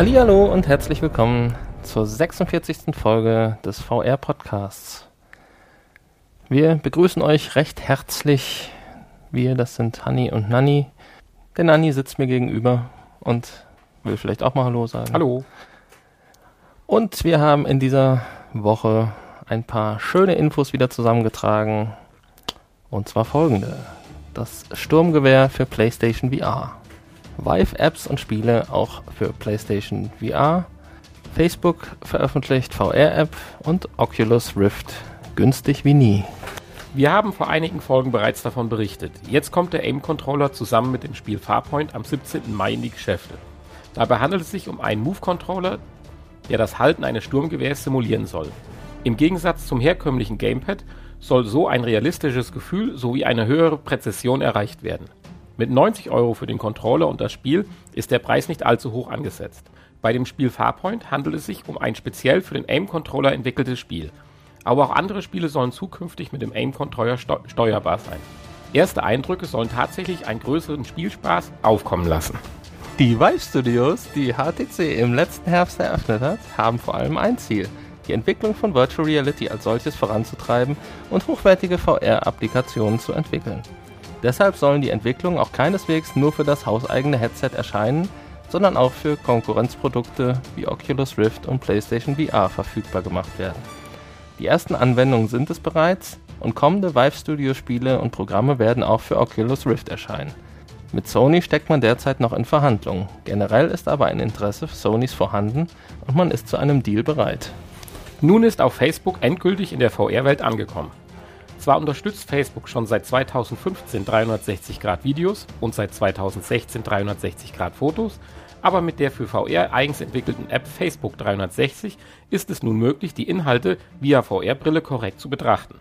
Hallihallo und herzlich willkommen zur 46. Folge des VR Podcasts. Wir begrüßen euch recht herzlich. Wir, das sind Hanni und Nanni. Der Nanni sitzt mir gegenüber und will vielleicht auch mal Hallo sagen. Hallo. Und wir haben in dieser Woche ein paar schöne Infos wieder zusammengetragen. Und zwar folgende. Das Sturmgewehr für PlayStation VR. Vive-Apps und Spiele auch für PlayStation VR. Facebook veröffentlicht VR-App und Oculus Rift günstig wie nie. Wir haben vor einigen Folgen bereits davon berichtet. Jetzt kommt der Aim-Controller zusammen mit dem Spiel Farpoint am 17. Mai in die Geschäfte. Dabei handelt es sich um einen Move-Controller, der das Halten eines Sturmgewehrs simulieren soll. Im Gegensatz zum herkömmlichen Gamepad soll so ein realistisches Gefühl sowie eine höhere Präzision erreicht werden. Mit 90 Euro für den Controller und das Spiel ist der Preis nicht allzu hoch angesetzt. Bei dem Spiel Farpoint handelt es sich um ein speziell für den Aim-Controller entwickeltes Spiel. Aber auch andere Spiele sollen zukünftig mit dem Aim-Controller steuerbar sein. Erste Eindrücke sollen tatsächlich einen größeren Spielspaß aufkommen lassen. Die Vive Studios, die HTC im letzten Herbst eröffnet hat, haben vor allem ein Ziel – die Entwicklung von Virtual Reality als solches voranzutreiben und hochwertige VR-Applikationen zu entwickeln. Deshalb sollen die Entwicklungen auch keineswegs nur für das hauseigene Headset erscheinen, sondern auch für Konkurrenzprodukte wie Oculus Rift und PlayStation VR verfügbar gemacht werden. Die ersten Anwendungen sind es bereits und kommende Vive Studio Spiele und Programme werden auch für Oculus Rift erscheinen. Mit Sony steckt man derzeit noch in Verhandlungen. Generell ist aber ein Interesse Sonys vorhanden und man ist zu einem Deal bereit. Nun ist auch Facebook endgültig in der VR-Welt angekommen. Zwar unterstützt Facebook schon seit 2015 360 Grad Videos und seit 2016 360 Grad Fotos, aber mit der für VR eigens entwickelten App Facebook 360 ist es nun möglich, die Inhalte via VR-Brille korrekt zu betrachten.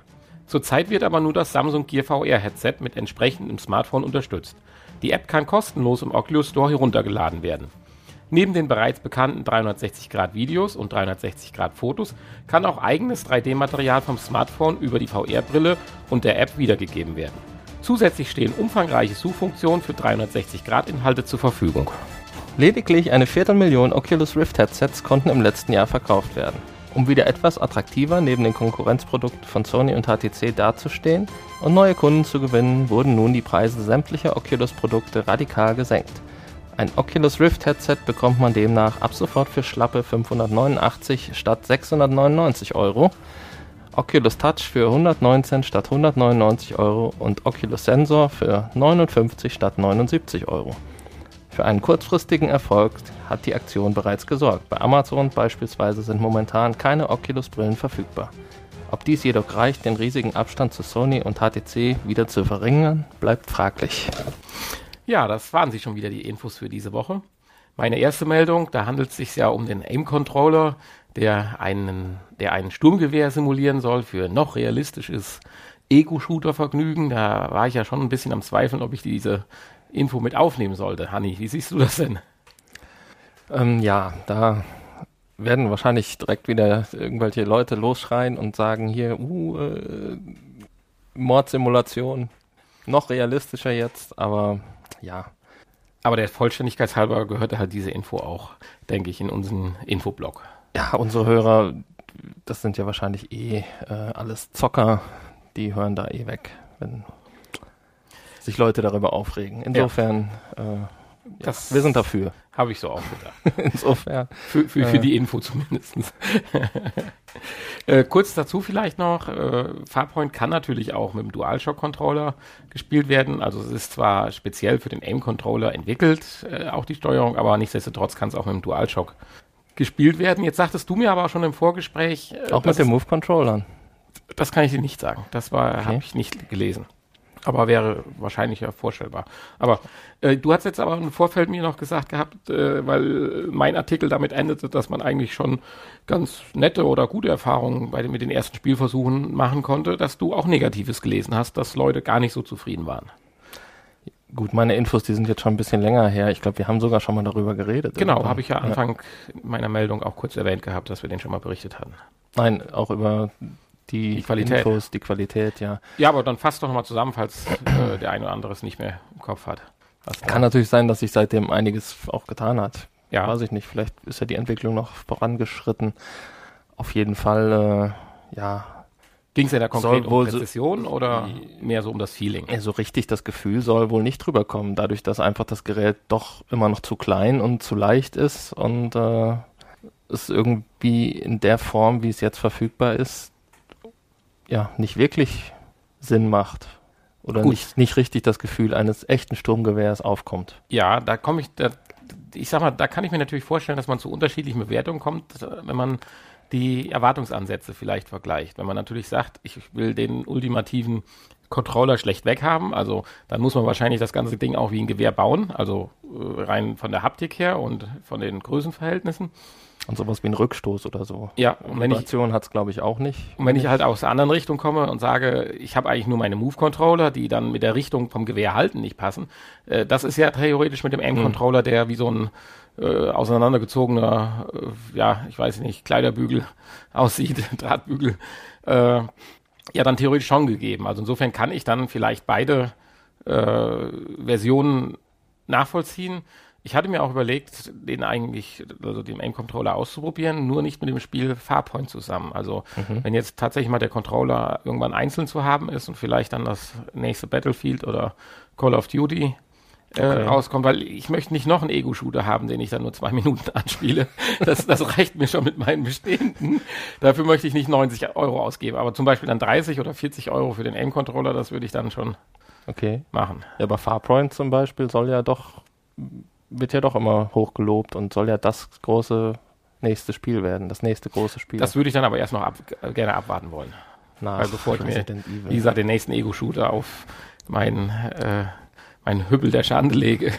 Zurzeit wird aber nur das Samsung Gear VR Headset mit entsprechendem Smartphone unterstützt. Die App kann kostenlos im Oculus Store heruntergeladen werden. Neben den bereits bekannten 360-Grad-Videos und 360-Grad-Fotos kann auch eigenes 3D-Material vom Smartphone über die VR-Brille und der App wiedergegeben werden. Zusätzlich stehen umfangreiche Suchfunktionen für 360-Grad-Inhalte zur Verfügung. Lediglich eine Viertelmillion Oculus Rift Headsets konnten im letzten Jahr verkauft werden. Um wieder etwas attraktiver neben den Konkurrenzprodukten von Sony und HTC dazustehen und neue Kunden zu gewinnen, wurden nun die Preise sämtlicher Oculus-Produkte radikal gesenkt. Ein Oculus Rift Headset bekommt man demnach ab sofort für schlappe 589 statt 699 Euro, Oculus Touch für 119 statt 199 Euro und Oculus Sensor für 59 statt 79 Euro. Für einen kurzfristigen Erfolg hat die Aktion bereits gesorgt. Bei Amazon beispielsweise sind momentan keine Oculus-Brillen verfügbar. Ob dies jedoch reicht, den riesigen Abstand zu Sony und HTC wieder zu verringern, bleibt fraglich. Ja, das waren sie schon wieder die Infos für diese Woche. Meine erste Meldung, da handelt es sich ja um den Aim-Controller, der einen, der einen Sturmgewehr simulieren soll für noch realistisches Ego-Shooter-Vergnügen. Da war ich ja schon ein bisschen am Zweifeln, ob ich diese Info mit aufnehmen sollte. Hanni, wie siehst du das denn? Ähm, ja, da werden wahrscheinlich direkt wieder irgendwelche Leute losschreien und sagen hier, uh, äh, Mordsimulation, noch realistischer jetzt, aber ja. Aber der Vollständigkeit halber gehörte halt diese Info auch, denke ich, in unseren Infoblog. Ja, unsere Hörer, das sind ja wahrscheinlich eh äh, alles Zocker, die hören da eh weg, wenn sich Leute darüber aufregen. Insofern, ja. äh, das, wir sind dafür. Habe ich so auch gedacht. Insofern. Für, für, für äh, die Info zumindest. äh, kurz dazu vielleicht noch, äh, Farpoint kann natürlich auch mit dem DualShock-Controller gespielt werden. Also es ist zwar speziell für den Aim-Controller entwickelt, äh, auch die Steuerung, aber nichtsdestotrotz kann es auch mit dem DualShock gespielt werden. Jetzt sagtest du mir aber auch schon im Vorgespräch. Äh, auch mit den Move-Controllern. Das kann ich dir nicht sagen. Das war, okay. habe ich nicht gelesen aber wäre wahrscheinlich ja vorstellbar. Aber äh, du hast jetzt aber im Vorfeld mir noch gesagt gehabt, äh, weil mein Artikel damit endete, dass man eigentlich schon ganz nette oder gute Erfahrungen bei den, mit den ersten Spielversuchen machen konnte, dass du auch Negatives gelesen hast, dass Leute gar nicht so zufrieden waren. Gut, meine Infos, die sind jetzt schon ein bisschen länger her. Ich glaube, wir haben sogar schon mal darüber geredet. Genau, habe ich ja Anfang ja. meiner Meldung auch kurz erwähnt gehabt, dass wir den schon mal berichtet hatten. Nein, auch über die, die Qualität. Infos, die Qualität, ja. Ja, aber dann fasst doch nochmal zusammen, falls äh, der eine oder andere es nicht mehr im Kopf hat. Kann natürlich sein, dass sich seitdem einiges auch getan hat. ja. weiß ich nicht, vielleicht ist ja die Entwicklung noch vorangeschritten. Auf jeden Fall, äh, ja. Ging es ja da konkret um Präzision so, oder mehr so um das Feeling? So richtig das Gefühl soll wohl nicht drüber kommen, dadurch, dass einfach das Gerät doch immer noch zu klein und zu leicht ist und äh, es irgendwie in der Form, wie es jetzt verfügbar ist, ja, nicht wirklich Sinn macht oder nicht, nicht richtig das Gefühl eines echten Sturmgewehrs aufkommt. Ja, da komme ich, da, ich sag mal, da kann ich mir natürlich vorstellen, dass man zu unterschiedlichen Bewertungen kommt, wenn man die Erwartungsansätze vielleicht vergleicht. Wenn man natürlich sagt, ich will den ultimativen Controller schlecht weghaben, also dann muss man wahrscheinlich das ganze Ding auch wie ein Gewehr bauen, also äh, rein von der Haptik her und von den Größenverhältnissen. Und sowas wie ein Rückstoß oder so. Ja, und wenn Vibration hat es, glaube ich, auch nicht. Und wenn ich halt aus der anderen Richtung komme und sage, ich habe eigentlich nur meine Move-Controller, die dann mit der Richtung vom Gewehr halten nicht passen, äh, das ist ja theoretisch mit dem Aim-Controller, der wie so ein äh, auseinandergezogener, äh, ja, ich weiß nicht, Kleiderbügel aussieht, Drahtbügel, äh, ja dann theoretisch schon gegeben. Also insofern kann ich dann vielleicht beide äh, Versionen nachvollziehen. Ich hatte mir auch überlegt, den eigentlich, also den Aim-Controller auszuprobieren, nur nicht mit dem Spiel Farpoint zusammen. Also mhm. wenn jetzt tatsächlich mal der Controller irgendwann einzeln zu haben ist und vielleicht dann das nächste Battlefield oder Call of Duty äh, okay. rauskommt, weil ich möchte nicht noch einen Ego-Shooter haben, den ich dann nur zwei Minuten anspiele. Das, das reicht mir schon mit meinen bestehenden. Dafür möchte ich nicht 90 Euro ausgeben, aber zum Beispiel dann 30 oder 40 Euro für den Aim-Controller, das würde ich dann schon okay. machen. Ja, aber Farpoint zum Beispiel soll ja doch wird ja doch immer hochgelobt und soll ja das große nächste Spiel werden, das nächste große Spiel. Das würde ich dann aber erst noch ab, äh, gerne abwarten wollen. Nach Weil bevor ich mir, wie gesagt, den nächsten Ego-Shooter auf meinen, äh, meinen Hübbel der Schande lege.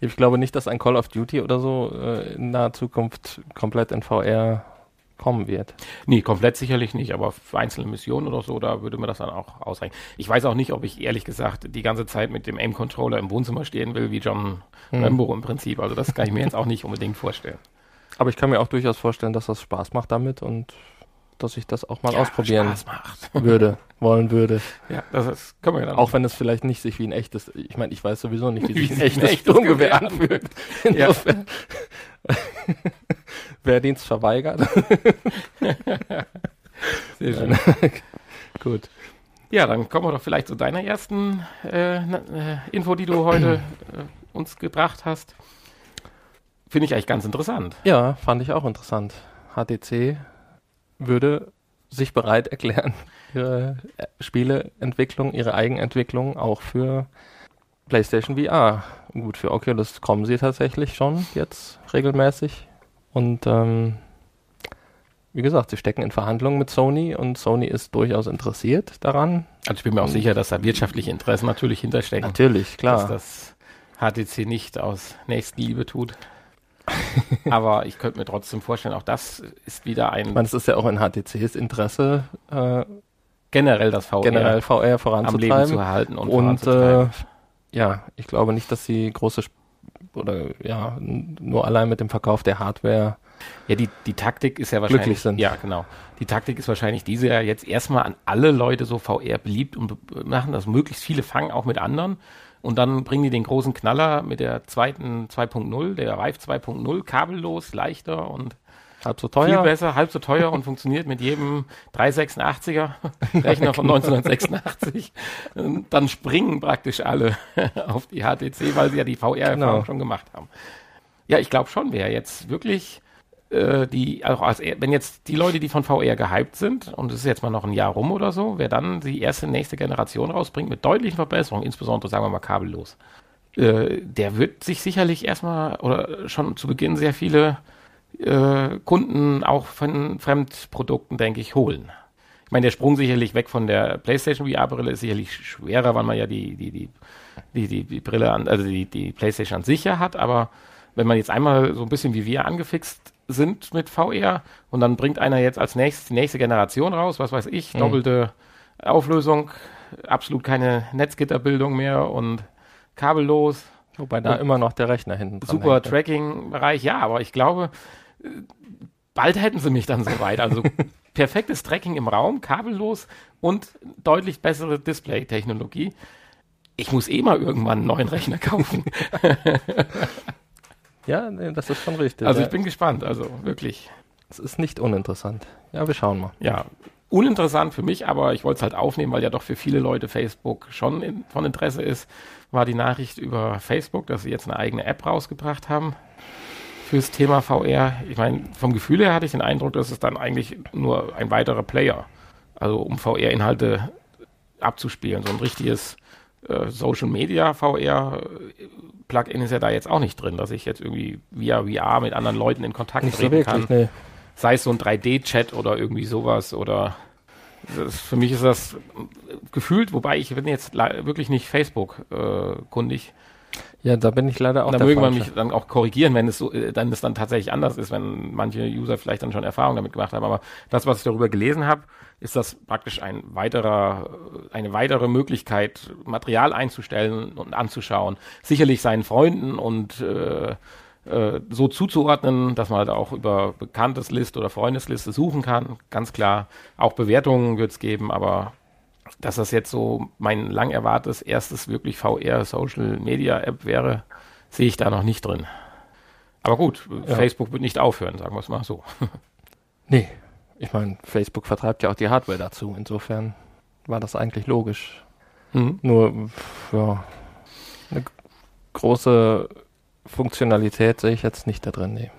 Ich glaube nicht, dass ein Call of Duty oder so äh, in naher Zukunft komplett in VR kommen wird. Nee, komplett sicherlich nicht, aber für einzelne Missionen oder so, da würde mir das dann auch ausreichen. Ich weiß auch nicht, ob ich ehrlich gesagt die ganze Zeit mit dem Aim-Controller im Wohnzimmer stehen will, wie John hm. Rambo im Prinzip. Also das kann ich mir jetzt auch nicht unbedingt vorstellen. Aber ich kann mir auch durchaus vorstellen, dass das Spaß macht damit und dass ich das auch mal ja, ausprobieren würde, wollen würde. Ja, das ist, können wir ja dann. Auch wenn es vielleicht nicht sich wie ein echtes, ich meine, ich weiß sowieso nicht, wie, wie sich ein echtes, echtes Sturmgewehr anfühlt. Insofern. Ja. Wehrdienst verweigert. Sehr schön. Gut. Ja, dann kommen wir doch vielleicht zu deiner ersten äh, äh, Info, die du heute äh, uns gebracht hast. Finde ich eigentlich ganz interessant. Ja, fand ich auch interessant. HTC würde sich bereit erklären, ihre äh, Spieleentwicklung, ihre Eigenentwicklung auch für PlayStation VR. Gut, für Oculus kommen sie tatsächlich schon jetzt regelmäßig. Und ähm, wie gesagt, sie stecken in Verhandlungen mit Sony und Sony ist durchaus interessiert daran. Also ich bin mir auch sicher, dass da wirtschaftliche Interessen natürlich hinterstecken. Natürlich, klar. Dass das HTC nicht aus Nächstenliebe tut. Aber ich könnte mir trotzdem vorstellen, auch das ist wieder ein. Ich meine, es ist ja auch in HTCs Interesse, äh, generell das VR, generell VR voranzutreiben. Am Leben zu erhalten und, und äh, ja, ich glaube nicht, dass sie große Sp oder ja, nur allein mit dem Verkauf der Hardware ja, die, die Taktik ist ja wahrscheinlich. Glücklich sind. Ja, genau. Die Taktik ist wahrscheinlich diese ja jetzt erstmal an alle Leute so VR beliebt und machen das möglichst viele fangen auch mit anderen und dann bringen die den großen Knaller mit der zweiten 2.0, der Vive 2.0, kabellos, leichter und halb so teuer. Viel besser, halb so teuer und funktioniert mit jedem 386er Rechner von 1986. Und dann springen praktisch alle auf die HTC, weil sie ja die VR-Erfahrung genau. schon gemacht haben. Ja, ich glaube schon, wer jetzt wirklich äh, die, auch als, wenn jetzt die Leute, die von VR gehypt sind, und es ist jetzt mal noch ein Jahr rum oder so, wer dann die erste nächste Generation rausbringt mit deutlichen Verbesserungen, insbesondere sagen wir mal kabellos, äh, der wird sich sicherlich erstmal oder schon zu Beginn sehr viele äh, Kunden auch von Fremdprodukten, denke ich, holen. Ich meine, der Sprung sicherlich weg von der PlayStation VR-Brille ist sicherlich schwerer, weil man ja die, die, die, die, die, die Brille an, also die, die PlayStation an sich ja hat, aber wenn man jetzt einmal so ein bisschen wie wir angefixt sind mit VR und dann bringt einer jetzt als nächstes die nächste Generation raus, was weiß ich, mhm. doppelte Auflösung, absolut keine Netzgitterbildung mehr und kabellos. Wobei da immer noch der Rechner hinten dran Super Tracking-Bereich, ja, aber ich glaube, bald hätten sie mich dann soweit. Also perfektes Tracking im Raum, kabellos und deutlich bessere Display-Technologie. Ich muss eh mal irgendwann einen neuen Rechner kaufen. Ja, nee, das ist schon richtig. Also ja. ich bin gespannt, also wirklich. Es ist nicht uninteressant. Ja, wir schauen mal. Ja, uninteressant für mich, aber ich wollte es halt aufnehmen, weil ja doch für viele Leute Facebook schon in, von Interesse ist, war die Nachricht über Facebook, dass sie jetzt eine eigene App rausgebracht haben fürs Thema VR. Ich meine, vom Gefühl her hatte ich den Eindruck, dass es dann eigentlich nur ein weiterer Player, also um VR-Inhalte abzuspielen, so ein richtiges äh, Social Media VR Plugin ist ja da jetzt auch nicht drin, dass ich jetzt irgendwie via VR mit anderen Leuten in Kontakt Nicht so treten wirklich, kann nee. sei es so ein 3D-Chat oder irgendwie sowas oder das, für mich ist das gefühlt, wobei ich bin jetzt wirklich nicht Facebook-kundig. Ja, da bin ich leider auch da möge man mich dann auch korrigieren, wenn es so, äh, dann es dann tatsächlich anders ist, wenn manche User vielleicht dann schon Erfahrung damit gemacht haben. Aber das, was ich darüber gelesen habe, ist das praktisch ein weiterer, eine weitere Möglichkeit, Material einzustellen und anzuschauen. Sicherlich seinen Freunden und äh, äh, so zuzuordnen, dass man halt auch über Bekanntesliste oder Freundesliste suchen kann. Ganz klar. Auch Bewertungen wird es geben, aber dass das jetzt so mein lang erwartetes erstes wirklich VR Social Media App wäre, sehe ich da noch nicht drin. Aber gut, Ja. Facebook wird nicht aufhören, sagen wir es mal so. Nee, ich meine, Facebook vertreibt ja auch die Hardware dazu. Insofern war das eigentlich logisch. Mhm. Nur, ja, eine große Funktionalität sehe ich jetzt nicht da drin, nee.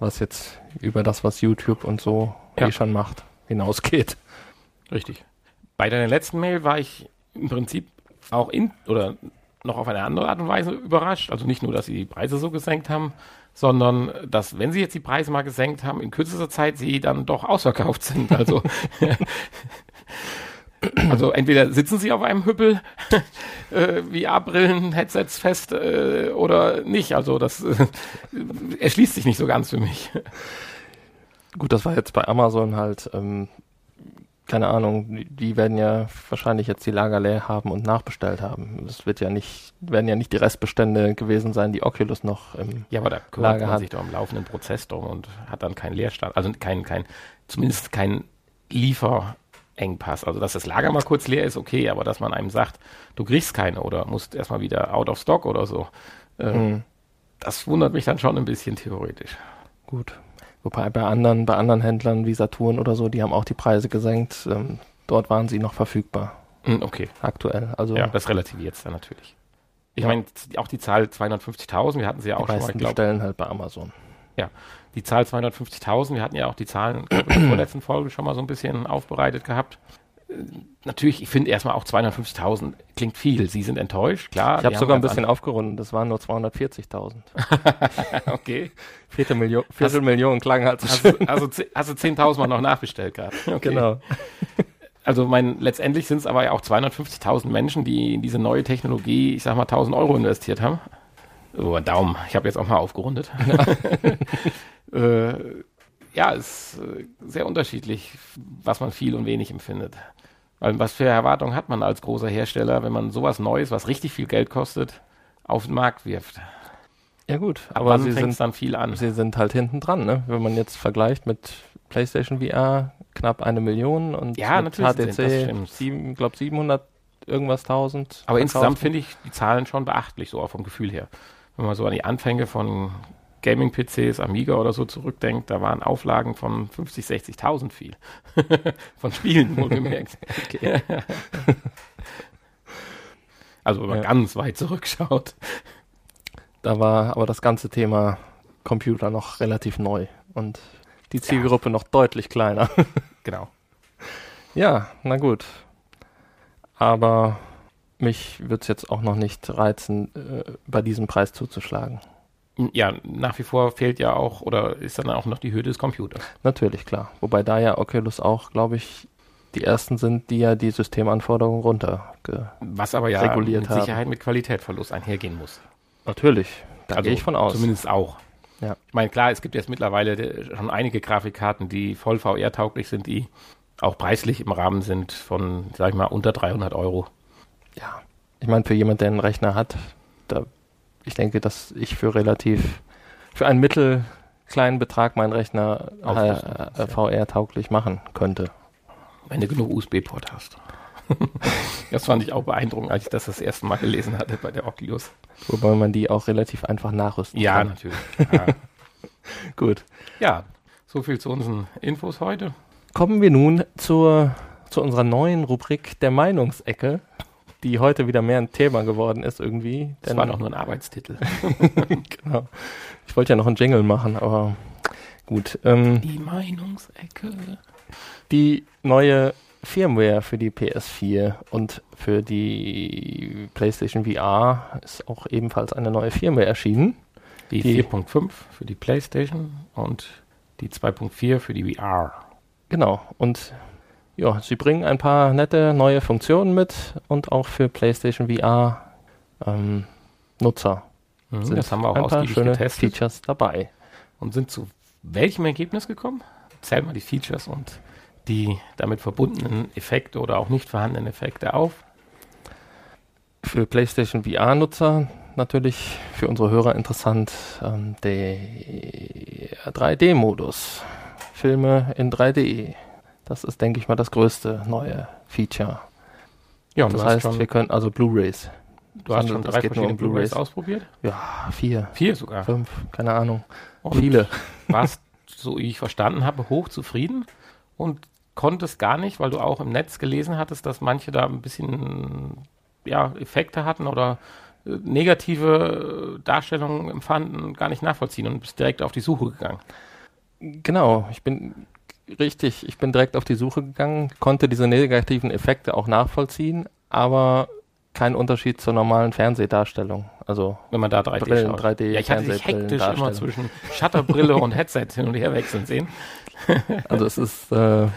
Was jetzt über das, was YouTube und so Ja. eh schon macht, hinausgeht. Richtig. Bei deiner letzten Mail war ich im Prinzip auch in oder noch auf eine andere Art und Weise überrascht. Also nicht nur, dass sie die Preise so gesenkt haben, sondern dass, wenn sie jetzt die Preise mal gesenkt haben, in kürzester Zeit sie dann doch ausverkauft sind. Also, also entweder sitzen sie auf einem Hüppel, äh, VR-Brillen, Headsets fest äh, oder nicht. Also das äh, erschließt sich nicht so ganz für mich. Gut, das war jetzt bei Amazon halt, ähm, keine Ahnung, die- werden ja wahrscheinlich jetzt die Lager leer haben und nachbestellt haben. Das wird ja nicht, werden ja nicht die Restbestände gewesen sein, die Oculus noch im Ja, aber da kümmert Lager man hat. sich doch im laufenden Prozess drum und hat dann keinen Leerstand, also kein, kein, zumindest kein Lieferengpass. Also, dass das Lager mal kurz leer ist, okay, aber dass man einem sagt, du kriegst keine oder musst erstmal wieder out of stock oder so, äh, Hm, das wundert mich dann schon ein bisschen theoretisch. gut. Wobei bei anderen, bei anderen Händlern wie Saturn oder so, die haben auch die Preise gesenkt. Ähm, dort waren sie noch verfügbar, Hm, okay, aktuell. Also ja, das relativiert es dann natürlich. Ich Ja. meine, auch die Zahl 250.000, wir hatten sie ja die auch schon mal, glaube, bestellen halt bei Amazon. die Zahl 250.000, wir hatten ja auch die Zahlen in der vorletzten Folge schon mal so ein bisschen aufbereitet gehabt. Natürlich, ich finde erstmal auch 250.000 klingt viel. Sie sind enttäuscht, klar. Ich habe sogar ein bisschen aufgerundet, das waren nur 240.000. an- Okay. Viertelmillion, Viertelmillion klang halt so schön. also, hast du 10.000 Mal noch nachbestellt gerade. Okay. Genau. Also mein, letztendlich sind es aber ja auch 250.000 Menschen, die in diese neue Technologie, ich sag mal, 1.000 Euro investiert haben. Ein Daumen. Ich habe jetzt auch mal aufgerundet. äh, ja, ist äh, sehr unterschiedlich, was man viel und wenig empfindet. Weil was für Erwartungen hat man als großer Hersteller, wenn man sowas Neues, was richtig viel Geld kostet, auf den Markt wirft? Ja gut, Aber sie sind, dann viel an? sie sind halt hinten dran, ne? Wenn man jetzt vergleicht mit PlayStation VR, knapp eine Million und Ja, HTC, sieben, glaub 700 irgendwas tausend. Aber insgesamt finde ich die Zahlen schon beachtlich, so auch vom Gefühl her. Wenn man so an die Anfänge von Gaming-PCs, Amiga oder so zurückdenkt, da waren Auflagen von 50, 60.000 viel. von Spielen, wohlgemerkt. Okay. Also wenn man Ja. ganz weit zurückschaut. Da war aber das ganze Thema Computer noch relativ neu und die Zielgruppe noch deutlich kleiner. Genau. Ja, na gut. Aber mich würde es jetzt auch noch nicht reizen, äh, bei diesem Preis zuzuschlagen. Ja, nach wie vor fehlt ja auch, oder ist dann auch noch die Höhe des Computers. Natürlich, klar. Wobei da ja Oculus auch, glaube ich, die ersten sind, die ja die Systemanforderungen runter. Was aber ja Reguliert mit haben. Sicherheit mit Qualitätsverlust einhergehen muss. Natürlich, da Also gehe ich von aus. Zumindest auch. Ja. Ich meine, klar, es gibt jetzt mittlerweile schon einige Grafikkarten, die voll VR-tauglich sind, die auch preislich im Rahmen sind von, sag ich mal, unter 300 Euro. Ja, ich meine, für jemand, der einen Rechner hat, da, ich denke, dass ich für relativ, für einen mittelkleinen Betrag meinen Rechner äh, äh, VR-tauglich machen könnte. Wenn du genug USB-Port hast. das fand ich auch beeindruckend, als ich das das erste Mal gelesen hatte bei der Oculus. Wobei man die auch relativ einfach nachrüsten Ja, kann. natürlich. Ja. Gut. ja, so viel zu unseren Infos heute. Kommen wir nun zur, zu unserer neuen Rubrik der Meinungsecke, die heute wieder mehr ein Thema geworden ist irgendwie. Das war doch nur ein Arbeitstitel. genau. Ich wollte ja noch einen Jingle machen, aber gut. Ähm, Die Meinungsecke. die neue Firmware für die PS4 und für die PlayStation VR ist auch ebenfalls eine neue Firmware erschienen. Die, Die- 4.5 für die PlayStation und die 2.4 für die VR. Genau. Und ja, sie bringen ein paar nette neue Funktionen mit und auch für PlayStation VR ähm, Nutzer Mhm, sind das haben wir auch ein paar schöne getestet Features dabei. und sind zu welchem Ergebnis gekommen? Zähl mal die Features und die damit verbundenen Effekte oder auch nicht vorhandenen Effekte auf. Für PlayStation VR-Nutzer natürlich für unsere Hörer interessant ähm, der 3D-Modus. Filme in 3D. Das ist, denke ich mal, das größte neue Feature. Ja, und Das heißt, schon, wir können also Blu-rays. du hast schon handelt- es drei verschiedene Blu-rays Blu-rays. ausprobiert. Ja, vier, Vier sogar. fünf, keine Ahnung. Und Viele. warst, so wie ich verstanden habe, hochzufrieden und konntest gar nicht, weil du auch im Netz gelesen hattest, dass manche da ein bisschen ja, Effekte hatten oder äh, negative äh, Darstellungen empfanden, gar nicht nachvollziehen und bist direkt auf die Suche gegangen. Genau, ich bin richtig, ich bin direkt auf die Suche gegangen, konnte diese negativen Effekte auch nachvollziehen, aber kein Unterschied zur normalen Fernsehdarstellung. Also Wenn man da 3D Brillen, schaut. 3D ja, ich hatte dich hektisch immer zwischen Shutterbrille und Headset hin und her wechseln sehen. Also es ist äh,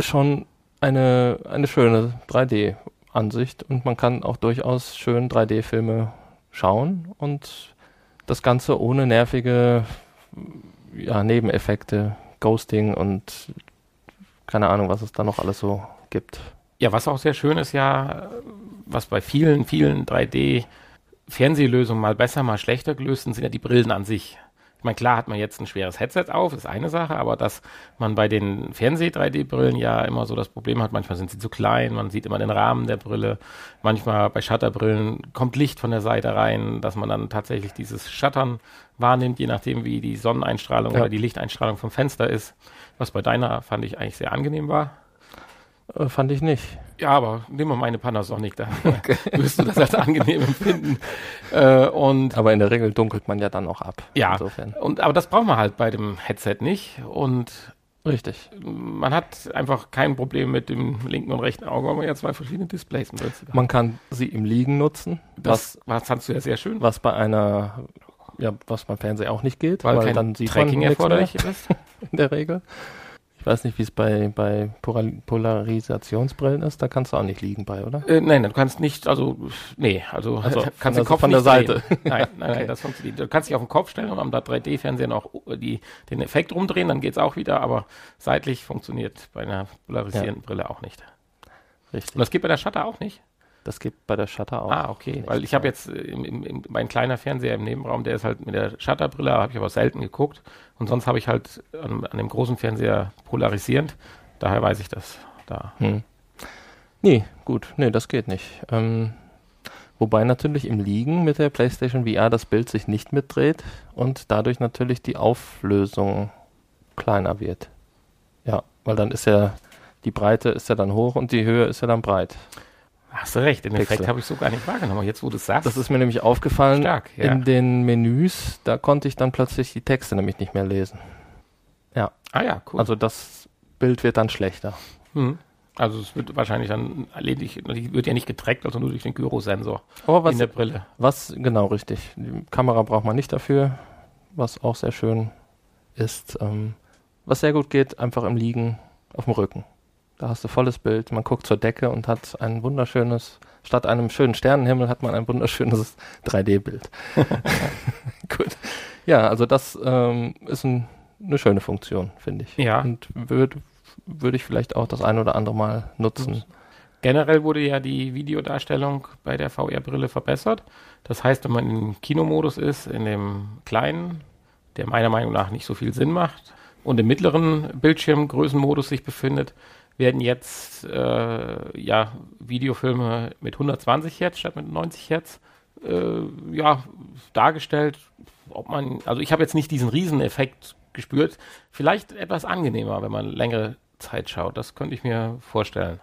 schon eine, eine schöne 3D-Ansicht und man kann auch durchaus schön 3D-Filme schauen und das Ganze ohne nervige ja, Nebeneffekte, Ghosting und keine Ahnung, was es da noch alles so gibt. Ja, was auch sehr schön ist ja, was bei vielen, vielen 3D-Fernsehlösungen mal besser, mal schlechter gelöst sind, sind ja die Brillen an sich. Ich meine, klar hat man jetzt ein schweres Headset auf, ist eine Sache, aber dass man bei den Fernseh-3D-Brillen ja immer so das Problem hat, manchmal sind sie zu klein, man sieht immer den Rahmen der Brille, manchmal bei Shutterbrillen kommt Licht von der Seite rein, dass man dann tatsächlich dieses Shuttern wahrnimmt, je nachdem wie die Sonneneinstrahlung Ja. oder die Lichteinstrahlung vom Fenster ist, was bei deiner fand ich eigentlich sehr angenehm war. Äh, fand ich nicht. Ja, aber nimm mal meine Panasonic, da wirst du das als angenehm empfinden. Äh, und Aber in der Regel dunkelt man ja dann auch ab. ja, Insofern. und, aber das braucht man halt bei dem Headset nicht. Und Richtig. man hat einfach kein Problem mit dem linken und rechten Auge, weil man ja zwei verschiedene Displays hat. Man kann sie im Liegen nutzen, Das, was fandst du ja sehr schön, was bei einer, ja, was beim Fernseher auch nicht geht, weil, weil, dann sieht man Tracking mehr erforderlich ist. in der Regel. Ich weiß nicht, wie es bei, bei Polar- Polarisationsbrillen ist, da kannst du auch nicht liegen bei, oder? Äh, nein, du kannst nicht, also, nee, also, Also, kannst den also Kopf von der Seite. drehen. Nein, nein, Okay. nein, das funktioniert. Du kannst dich auf den Kopf stellen und am 3D-Fernseher noch die, den Effekt rumdrehen, dann geht's auch wieder, aber seitlich funktioniert bei einer polarisierenden Brille auch nicht. Richtig. Und das geht bei der Shutter auch nicht? Das gibt bei der Shutter auch. ah, okay. Weil ich habe jetzt äh, im, im, im, mein kleiner Fernseher im Nebenraum, der ist halt mit der Shutterbrille, habe ich aber selten geguckt. Und sonst habe ich halt an, an dem großen Fernseher polarisierend. Daher weiß ich das da. Hm. Nee, gut, nee, das geht nicht. Ähm, wobei natürlich im Liegen mit der PlayStation VR das Bild sich nicht mitdreht und dadurch natürlich die Auflösung kleiner wird. Ja, weil dann ist ja die Breite ist ja dann hoch und die Höhe ist ja dann breit. Hast du recht, den Effekt habe ich so gar nicht wahrgenommen. Aber jetzt, wo du es sagst, Das ist mir nämlich aufgefallen stark. Ja. in den Menüs, da konnte ich dann plötzlich die Texte nämlich nicht mehr lesen. ah ja, cool. Also das Bild wird dann schlechter. Hm. Also es wird wahrscheinlich dann lediglich, die wird ja nicht getrackt, also nur durch den Gyrosensor Aber was in der Brille. Was, genau, richtig. Die Kamera braucht man nicht dafür, was auch sehr schön ist. Ähm, was sehr gut geht, einfach im Liegen auf dem Rücken. Da hast du volles Bild, man guckt zur Decke und hat ein wunderschönes, statt einem schönen Sternenhimmel hat man ein wunderschönes 3D-Bild. gut. Ja, also das ähm, ist ein, eine schöne Funktion, finde ich. Ja. Und würde würde ich vielleicht auch das ein oder andere Mal nutzen. Generell wurde ja die Videodarstellung bei der VR-Brille verbessert. Das heißt, wenn man im Kinomodus ist, in dem kleinen, der meiner Meinung nach nicht so viel Sinn macht, und im mittleren Bildschirmgrößenmodus sich befindet, werden jetzt äh, ja Videofilme mit 120 Hertz statt mit 90 Hertz äh, ja dargestellt. Ob man, also ich habe jetzt nicht diesen Rieseneffekt gespürt. Vielleicht etwas angenehmer, wenn man längere Zeit schaut. Das könnte ich mir vorstellen.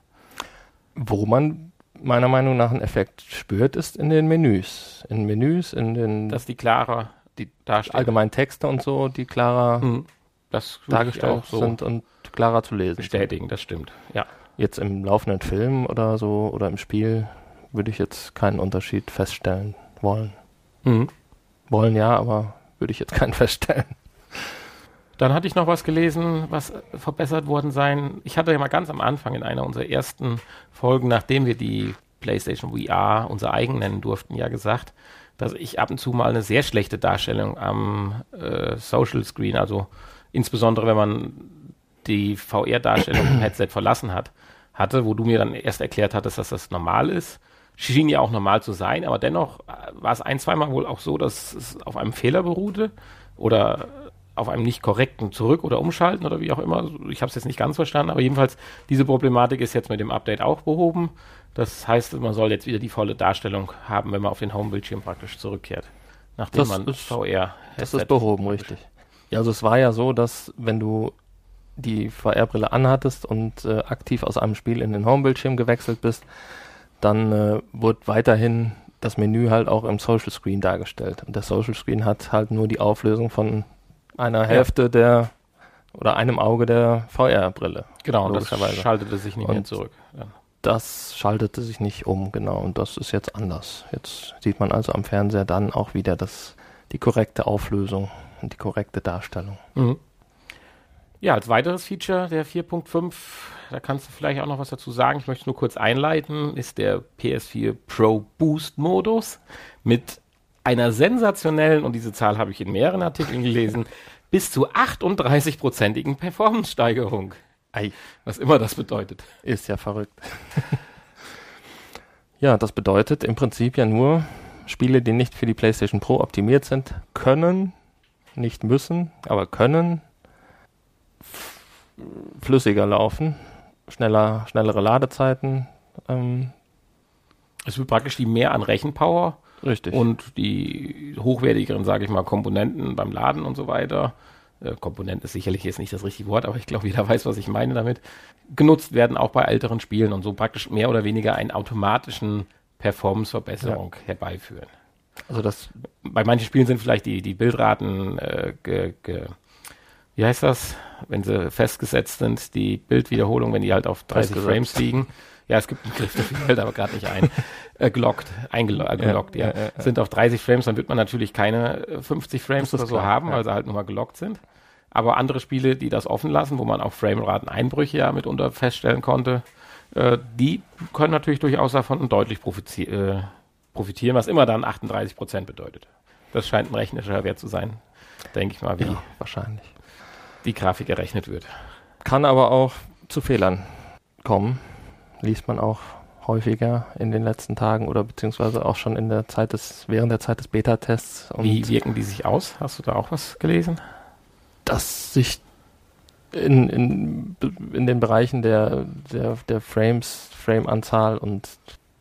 Wo man meiner Meinung nach einen Effekt spürt, ist in den Menüs. In Menüs, in den. Dass die klarer die allgemeinen Texte und so, die klarer mhm. dargestellt so sind und klarer zu lesen. Bestätigen, das stimmt. Ja. Jetzt im laufenden Film oder so oder im Spiel würde ich jetzt keinen Unterschied feststellen wollen. Mhm. Wollen ja, aber würde ich jetzt keinen feststellen. Dann hatte ich noch was gelesen, was verbessert worden sein. Ich hatte ja mal ganz am Anfang in einer unserer ersten Folgen, nachdem wir die PlayStation VR unser eigen nennen durften, ja gesagt, dass ich ab und zu mal eine sehr schlechte Darstellung am äh, Social Screen, also insbesondere wenn man die VR-Darstellung im Headset verlassen hat, hatte, wo du mir dann erst erklärt hattest, dass das normal ist. Schien ja auch normal zu sein, aber dennoch war es ein, zweimal wohl auch so, dass es auf einem Fehler beruhte oder auf einem nicht korrekten Zurück- oder Umschalten oder wie auch immer. Ich habe es jetzt nicht ganz verstanden, aber jedenfalls diese Problematik ist jetzt mit dem Update auch behoben. Das heißt, man soll jetzt wieder die volle Darstellung haben, wenn man auf den Home-Bildschirm praktisch zurückkehrt, nachdem das man ist, VR Das ist behoben, richtig. Ja, also es war ja so, dass wenn du die VR-Brille anhattest und äh, aktiv aus einem Spiel in den Home-Bildschirm gewechselt bist, dann äh, wurde weiterhin das Menü halt auch im Social Screen dargestellt. Und der Social Screen hat halt nur die Auflösung von einer Hälfte ja. der oder einem Auge der VR-Brille. Genau, das schaltete sich nicht und mehr zurück. Ja. Das schaltete sich nicht um, genau. Und das ist jetzt anders. Jetzt sieht man also am Fernseher dann auch wieder das, die korrekte Auflösung und die korrekte Darstellung. Mhm. Ja, als weiteres Feature der 4.5, da kannst du vielleicht auch noch was dazu sagen. Ich möchte nur kurz einleiten, ist der PS4 Pro Boost Modus mit einer sensationellen, und diese Zahl habe ich in mehreren Artikeln gelesen, bis zu 38-prozentigen Performance-Steigerung. Ei, was immer das bedeutet. Ist ja verrückt. ja, das bedeutet im Prinzip ja nur, Spiele, die nicht für die PlayStation Pro optimiert sind, können, nicht müssen, aber können flüssiger laufen, schneller, schnellere Ladezeiten. Ähm. Es wird praktisch die mehr an Rechenpower Richtig. Und die hochwertigeren, sage ich mal, Komponenten beim Laden und so weiter, äh, Komponenten ist sicherlich jetzt nicht das richtige Wort, aber ich glaube, jeder weiß, was ich meine damit, genutzt werden auch bei älteren Spielen und so praktisch mehr oder weniger einen automatischen Performance-Verbesserung ja. herbeiführen. Also das bei manchen Spielen sind vielleicht die, die Bildraten äh, ge, ge, wie heißt das, wenn sie festgesetzt sind, die Bildwiederholung, wenn die halt auf 30 Frames liegen, ja, es gibt einen Griff, der fällt aber gerade nicht ein, äh, gelockt, eingeloggt, ja, ja, ja, ja, sind auf 30 Frames, dann wird man natürlich keine 50 äh, Frames oder so klar, haben, weil sie halt nur mal gelockt sind. Aber andere Spiele, die das offen lassen, wo man auch Frameraten-Einbrüche ja mitunter feststellen konnte, äh, die können natürlich durchaus davon deutlich äh, profitieren, was immer dann 38 Prozent bedeutet. Das scheint ein rechnerischer Wert zu sein, denke ich mal, wie wahrscheinlich die Grafik errechnet wird. Kann aber auch zu Fehlern kommen liest man auch häufiger in den letzten Tagen oder beziehungsweise auch schon in der Zeit des, während der Zeit des Beta-Tests. Wie wirken die sich aus? Hast du da auch was gelesen? Dass sich in, in, in den Bereichen der, der, der Frames, Frame-Anzahl und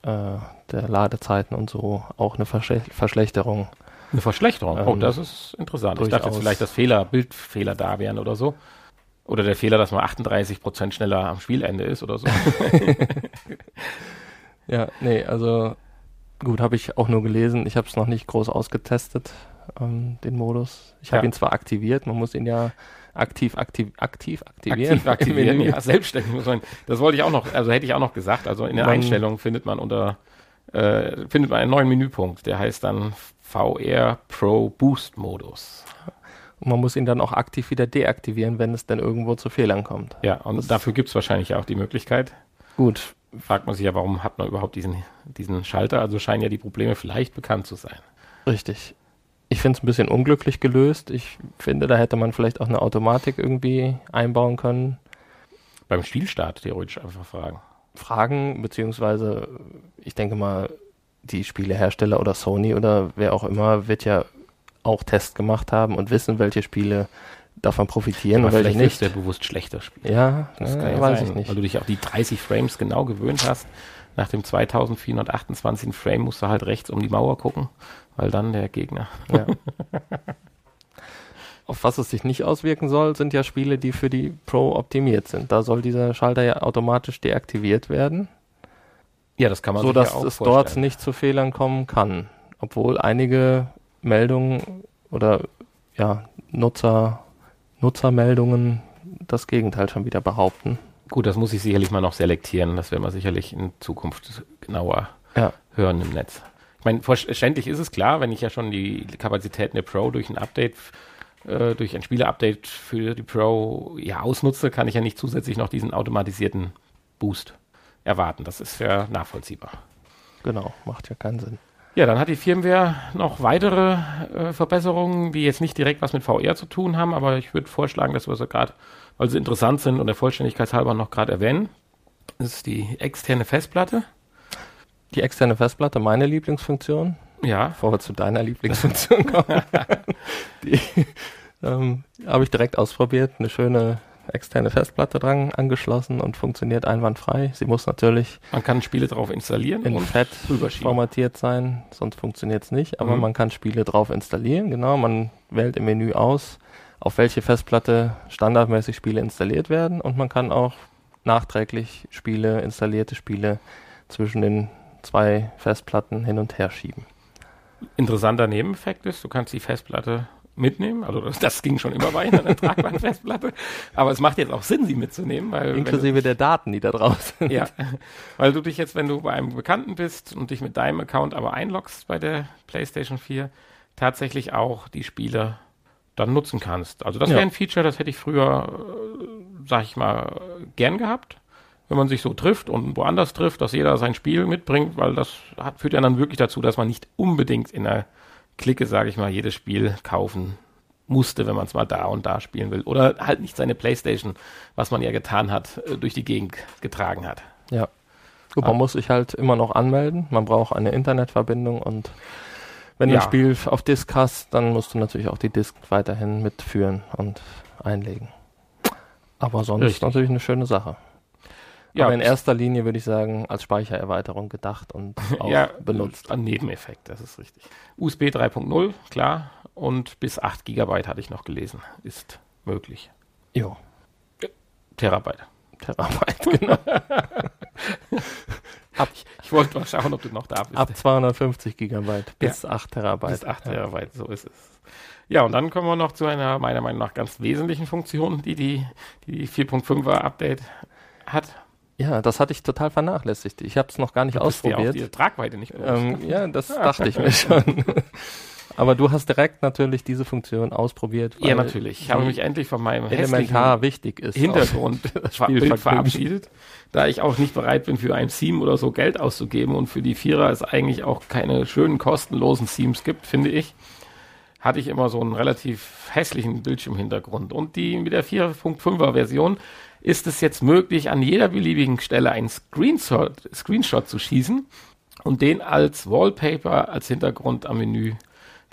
äh, der Ladezeiten und so auch eine Verschle Verschlechterung. Eine Verschlechterung? Oh, ähm, das ist interessant. Ich dachte jetzt vielleicht, dass Fehler, Bildfehler da wären oder so. Oder der Fehler, dass man 38 Prozent schneller am Spielende ist oder so. ja, nee, also gut, habe ich auch nur gelesen. Ich habe es noch nicht groß ausgetestet, ähm, den Modus. Ich habe ja. ihn zwar aktiviert, man muss ihn ja aktiv, aktiv, aktiv aktivieren. Aktiv aktivieren, ja, selbstständig muss man. Das wollte ich auch noch, also hätte ich auch noch gesagt. Also in der man, Einstellung findet man unter, äh, findet man einen neuen Menüpunkt, der heißt dann VR Pro Boost Modus. Und man muss ihn dann auch aktiv wieder deaktivieren, wenn es dann irgendwo zu Fehlern kommt. Ja, und das dafür gibt es wahrscheinlich auch die Möglichkeit. Gut. Fragt man sich ja, warum hat man überhaupt diesen, diesen Schalter? Also scheinen ja die Probleme vielleicht bekannt zu sein. Richtig. Ich finde es ein bisschen unglücklich gelöst. Ich finde, da hätte man vielleicht auch eine Automatik irgendwie einbauen können. Beim Spielstart theoretisch einfach fragen. Fragen, beziehungsweise ich denke mal, die Spielehersteller oder Sony oder wer auch immer wird ja auch Tests gemacht haben und wissen, welche Spiele davon profitieren Aber und welche vielleicht nicht. der bewusst schlechter spielen. Ja, Das äh, kann ja weiß sein, ich nicht. Weil du dich auf die 30 Frames genau gewöhnt hast. Nach dem 2428. Frame musst du halt rechts um die Mauer gucken, weil dann der Gegner. Ja. Auf was es sich nicht auswirken soll, sind ja Spiele, die für die Pro optimiert sind. Da soll dieser Schalter ja automatisch deaktiviert werden, Ja, das kann man so dass ja es dort vorstellen. nicht zu Fehlern kommen kann. Obwohl einige Meldungen oder ja, Nutzer, Nutzermeldungen das Gegenteil schon wieder behaupten. Gut, das muss ich sicherlich mal noch selektieren. Das werden wir sicherlich in Zukunft genauer Ja. hören im Netz. Ich meine, verständlich ist es klar, wenn ich ja schon die Kapazitäten der Pro durch ein Update, äh, durch ein Spiele-Update für die Pro ja ausnutze, kann ich ja nicht zusätzlich noch diesen automatisierten Boost erwarten. Das ist ja nachvollziehbar. Genau, macht ja keinen Sinn. Ja, dann hat die Firmware noch weitere äh, Verbesserungen, die jetzt nicht direkt was mit VR zu tun haben, aber ich würde vorschlagen, dass wir sie gerade, weil sie interessant sind und der Vollständigkeit halber noch gerade erwähnen. Das ist die externe Festplatte. Die externe Festplatte, meine Lieblingsfunktion, Ja, bevor wir zu deiner Lieblingsfunktion kommen. die ähm, habe ich direkt ausprobiert. Eine schöne externe Festplatte dran angeschlossen und funktioniert einwandfrei. Sie muss natürlich man kann Spiele drauf installieren in und Fett rüberschieben. formatiert sein, sonst funktioniert es nicht. Aber Mhm. man kann Spiele drauf installieren. Genau, man wählt im Menü aus, auf welche Festplatte standardmäßig Spiele installiert werden und man kann auch nachträglich Spiele, installierte Spiele zwischen den zwei Festplatten hin und her schieben. Interessanter Nebeneffekt ist, du kannst die Festplatte mitnehmen. Also das, ging schon immer bei einer tragbaren Festplatte. Aber es macht jetzt auch Sinn, sie mitzunehmen, weil wenn du- Inklusive der Daten, die da drauf sind. Ja, weil du dich jetzt, wenn du bei einem Bekannten bist und dich mit deinem Account aber einloggst bei der PlayStation 4, tatsächlich auch die Spiele dann nutzen kannst. Also das Ja. wäre ein Feature, das hätte ich früher, äh, sag ich mal, gern gehabt. Wenn man sich so trifft und woanders trifft, dass jeder sein Spiel mitbringt, weil das hat, führt ja dann wirklich dazu, dass man nicht unbedingt in der Clique, sage ich mal, jedes Spiel kaufen musste, wenn man es mal da und da spielen will. Oder halt nicht seine Playstation, was man ja getan hat, äh, durch die Gegend getragen hat. Ja. Gut, Ah. man muss sich halt immer noch anmelden. Man braucht eine Internetverbindung und wenn du Ja. ein Spiel auf Disk hast, dann musst du natürlich auch die Disk weiterhin mitführen und einlegen. Aber sonst Richtig. natürlich eine schöne Sache. Ja, Aber in erster Linie würde ich sagen, als Speichererweiterung gedacht und auch ja, benutzt. Ein Nebeneffekt, das ist richtig. USB 3.0, klar. Und bis 8 Gigabyte hatte ich noch gelesen. Ist möglich. Jo, Terabyte. Terabyte, genau. Ab, ich, ich wollte mal schauen, ob du noch da bist. Ab 250 Gigabyte bis 8 Terabyte. bis 8 Ja. Terabyte, so ist es. Ja, und dann kommen wir noch zu einer meiner Meinung nach ganz wesentlichen Funktion, die die, die 4.5er Update hat. Ja, das hatte ich total vernachlässigt. Ich habe es noch gar nicht Du bist dir auch ausprobiert. die Tragweite nicht bewusst. Ähm, ja, das dachte ich mir schon. Aber du hast direkt natürlich diese Funktion ausprobiert. ja, natürlich. Ich habe mich endlich von meinem elementar wichtig ist. Hintergrund Bild verabschiedet, da ich auch nicht bereit bin, für ein Theme oder so Geld auszugeben und für die Vierer es eigentlich auch keine schönen, kostenlosen Themes gibt, finde ich, hatte ich immer so einen relativ hässlichen Bildschirmhintergrund. Und die mit der 4.5er Version ist es jetzt möglich, an jeder beliebigen Stelle einen Screenshot, Screenshot zu schießen und den als Wallpaper, als Hintergrund am Menü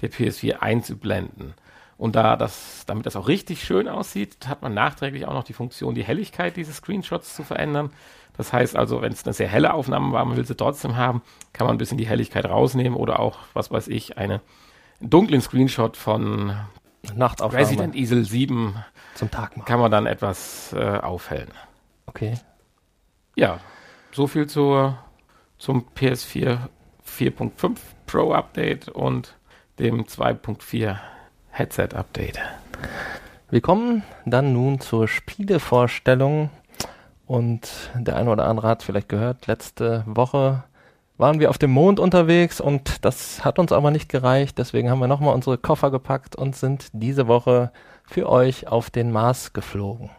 der PS4 einzublenden. Und da das, damit das auch richtig schön aussieht, hat man nachträglich auch noch die Funktion, die Helligkeit dieses Screenshots zu verändern. Das heißt also, wenn es eine sehr helle Aufnahme war, man will sie trotzdem haben, kann man ein bisschen die Helligkeit rausnehmen oder auch, was weiß ich, eine, dunklen Screenshot von Nachtaufnahme Resident Evil 7 zum Tag machen. kann man dann etwas äh, aufhellen. Okay. Ja, so viel zur, zum PS4 4.5 Pro Update und dem 2.4 Headset Update. Wir kommen dann nun zur Spielevorstellung. Und der eine oder andere hat es vielleicht gehört, letzte Woche waren wir auf dem Mond unterwegs und das hat uns aber nicht gereicht. Deswegen haben wir nochmal unsere Koffer gepackt und sind diese Woche für euch auf den Mars geflogen.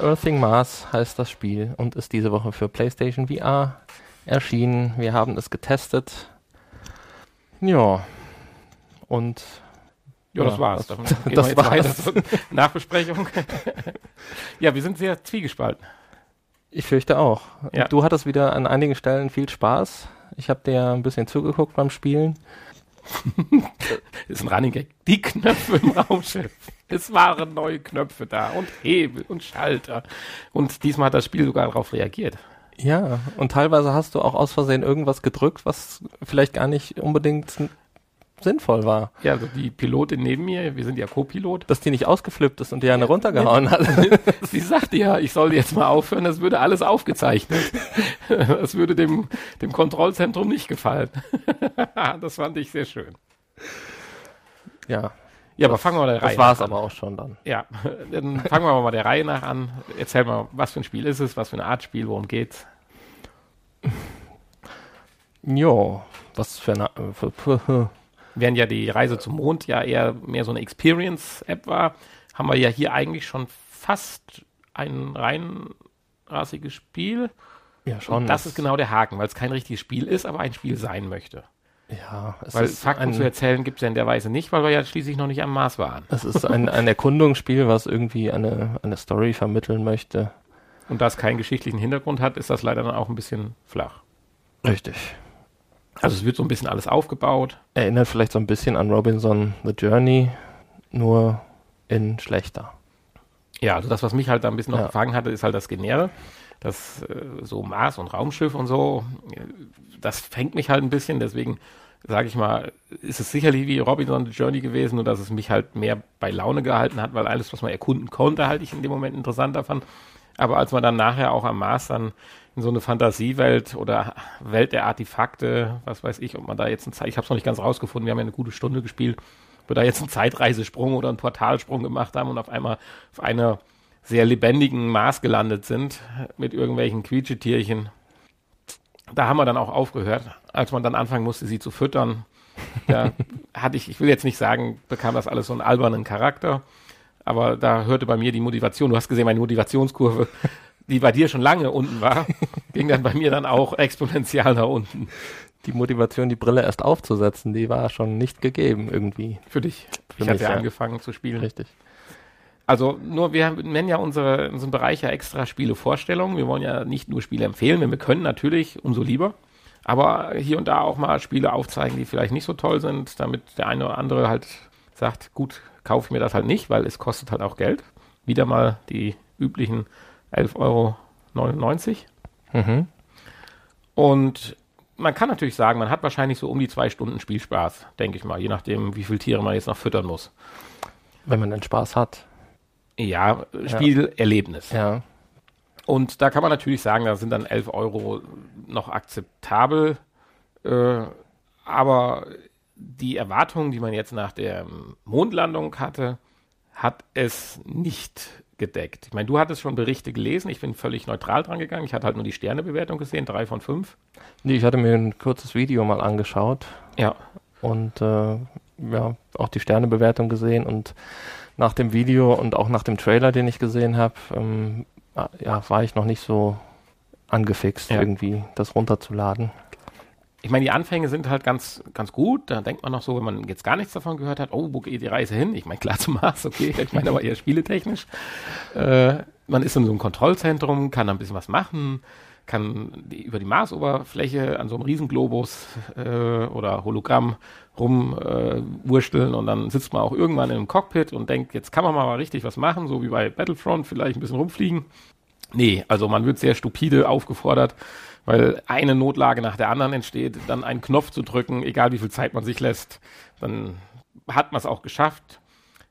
Unearthing Mars heißt das Spiel und ist diese Woche für PlayStation VR erschienen. Wir haben es getestet. Ja. Und ja, das war's. Das, gehen das jetzt war's. weiter zur Nachbesprechung. ja, wir sind sehr zwiegespalten. Ich fürchte auch. Ja. Du hattest wieder an einigen Stellen viel Spaß. Ich habe dir ein bisschen zugeguckt beim Spielen. ist ein Running Gag. Die Knöpfe im Raumschiff. Es waren neue Knöpfe da und Hebel und Schalter. Und diesmal hat das Spiel sogar darauf reagiert. Ja, und teilweise hast du auch aus Versehen irgendwas gedrückt, was vielleicht gar nicht unbedingt sinnvoll war. Ja, also die Pilotin neben mir, wir sind ja Co-Pilot, Dass die nicht ausgeflippt ist und dir eine runtergehauen hat. sie sagte ja, ich soll jetzt mal aufhören, das würde alles aufgezeichnet. Das würde dem, dem Kontrollzentrum nicht gefallen. Das fand ich sehr schön. ja, Ja, aber fangen wir mal der Reihe das war es an. aber auch schon dann. Ja, dann fangen wir mal der Reihe nach an. Erzähl mal, was für ein Spiel ist es, was für eine Art Spiel, worum geht's? Jo, was für eine... äh, Für, für, Während ja die Reise zum Mond ja eher mehr so eine Experience-App war, haben wir ja hier eigentlich schon fast ein rein rassiges Spiel. ja, schon. Und das ist genau der Haken, weil es kein richtiges Spiel ist, aber ein Spiel sein möchte. Ja, es Weil ist Fakten zu erzählen gibt es ja in der Weise nicht, weil wir ja schließlich noch nicht am Mars waren. es ist ein, ein Erkundungsspiel, was irgendwie eine, eine Story vermitteln möchte. Und da es keinen geschichtlichen Hintergrund hat, ist das leider dann auch ein bisschen flach. Richtig. Also es wird so ein bisschen alles aufgebaut. Erinnert vielleicht so ein bisschen an Robinson The Journey, nur in schlechter. Ja, also das, was mich halt da ein bisschen noch Ja. gefangen hatte, ist halt das Genere. Das äh, so Mars und Raumschiff und so, das fängt mich halt ein bisschen, deswegen sage ich mal, ist es sicherlich wie Robinson The Journey gewesen, nur dass es mich halt mehr bei Laune gehalten hat, weil alles, was man erkunden konnte, halt ich in dem Moment interessanter fand. Aber als man dann nachher auch am Mars dann in so eine Fantasiewelt oder Welt der Artefakte, was weiß ich, ob man da jetzt ein Zeit, ich habe es noch nicht ganz rausgefunden, wir haben ja eine gute Stunde gespielt, ob wir da jetzt einen Zeitreisesprung oder einen Portalsprung gemacht haben und auf einmal auf einer sehr lebendigen Mars gelandet sind mit irgendwelchen Quietschetierchen. Da haben wir dann auch aufgehört, als man dann anfangen musste, sie zu füttern. Da hatte ich, ich will jetzt nicht sagen, bekam das alles so einen albernen Charakter, aber da hörte bei mir die Motivation, du hast gesehen, meine Motivationskurve, die bei dir schon lange unten war, ging dann bei mir dann auch exponentiell nach unten. Die Motivation, die Brille erst aufzusetzen, die war schon nicht gegeben irgendwie. Für dich. Für ich hatte mich, ja ja. angefangen zu spielen. Richtig. Also nur, wir nennen ja unsere, unseren Bereich ja extra Spielevorstellungen. Wir wollen ja nicht nur Spiele empfehlen, wenn wir können, natürlich, umso lieber. Aber hier und da auch mal Spiele aufzeigen, die vielleicht nicht so toll sind, damit der eine oder andere halt sagt, gut, kaufe ich mir das halt nicht, weil es kostet halt auch Geld. Wieder mal die üblichen 11,99 Euro. Mhm. Und man kann natürlich sagen, man hat wahrscheinlich so um die zwei Stunden Spielspaß, denke ich mal, je nachdem, wie viele Tiere man jetzt noch füttern muss. Wenn man den Spaß hat. Ja, Spielerlebnis. Ja. Und da kann man natürlich sagen, da sind dann 11 Euro noch akzeptabel. Äh, aber die Erwartungen, die man jetzt nach der Mondlandung hatte, hat es nicht gedeckt. Ich meine, du hattest schon Berichte gelesen. Ich bin völlig neutral dran gegangen. Ich hatte halt nur die Sternebewertung gesehen, drei von fünf. Nee, ich hatte mir ein kurzes Video mal angeschaut Ja. und äh, ja, auch die Sternebewertung gesehen und nach dem Video und auch nach dem Trailer, den ich gesehen habe, ähm, ah, ja, war ich noch nicht so angefixt, Ja. irgendwie das runterzuladen. Ich meine, die Anfänge sind halt ganz, ganz gut. Da denkt man noch so, wenn man jetzt gar nichts davon gehört hat, oh, wo geht die Reise hin? Ich meine, klar zum Mars, okay. Ich meine aber eher spieletechnisch. Äh, man ist in so einem Kontrollzentrum, kann da ein bisschen was machen, kann die, über die Marsoberfläche an so einem Riesenglobus äh, oder Hologramm rumwursteln äh, und dann sitzt man auch irgendwann in einem Cockpit und denkt, jetzt kann man mal richtig was machen, so wie bei Battlefront, vielleicht ein bisschen rumfliegen. Nee, also man wird sehr stupide aufgefordert, weil eine Notlage nach der anderen entsteht, dann einen Knopf zu drücken, egal wie viel Zeit man sich lässt, dann hat man es auch geschafft.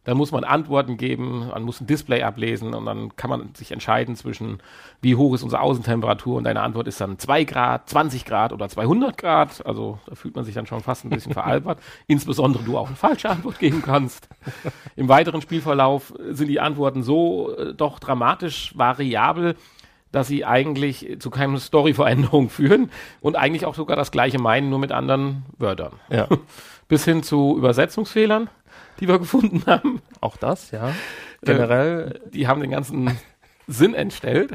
Dann muss man Antworten geben, man muss ein Display ablesen und dann kann man sich entscheiden zwischen, wie hoch ist unsere Außentemperatur und deine Antwort ist dann 2 Grad, 20 Grad oder 200 Grad. Also da fühlt man sich dann schon fast ein bisschen veralbert. Insbesondere du auch eine falsche Antwort geben kannst. Im weiteren Spielverlauf sind die Antworten so äh, doch dramatisch variabel, dass sie eigentlich zu keiner Storyveränderung führen und eigentlich auch sogar das gleiche meinen, nur mit anderen Wörtern. Ja, Bis hin zu Übersetzungsfehlern, die wir gefunden haben. auch das, ja. Generell, Die haben den ganzen Sinn entstellt.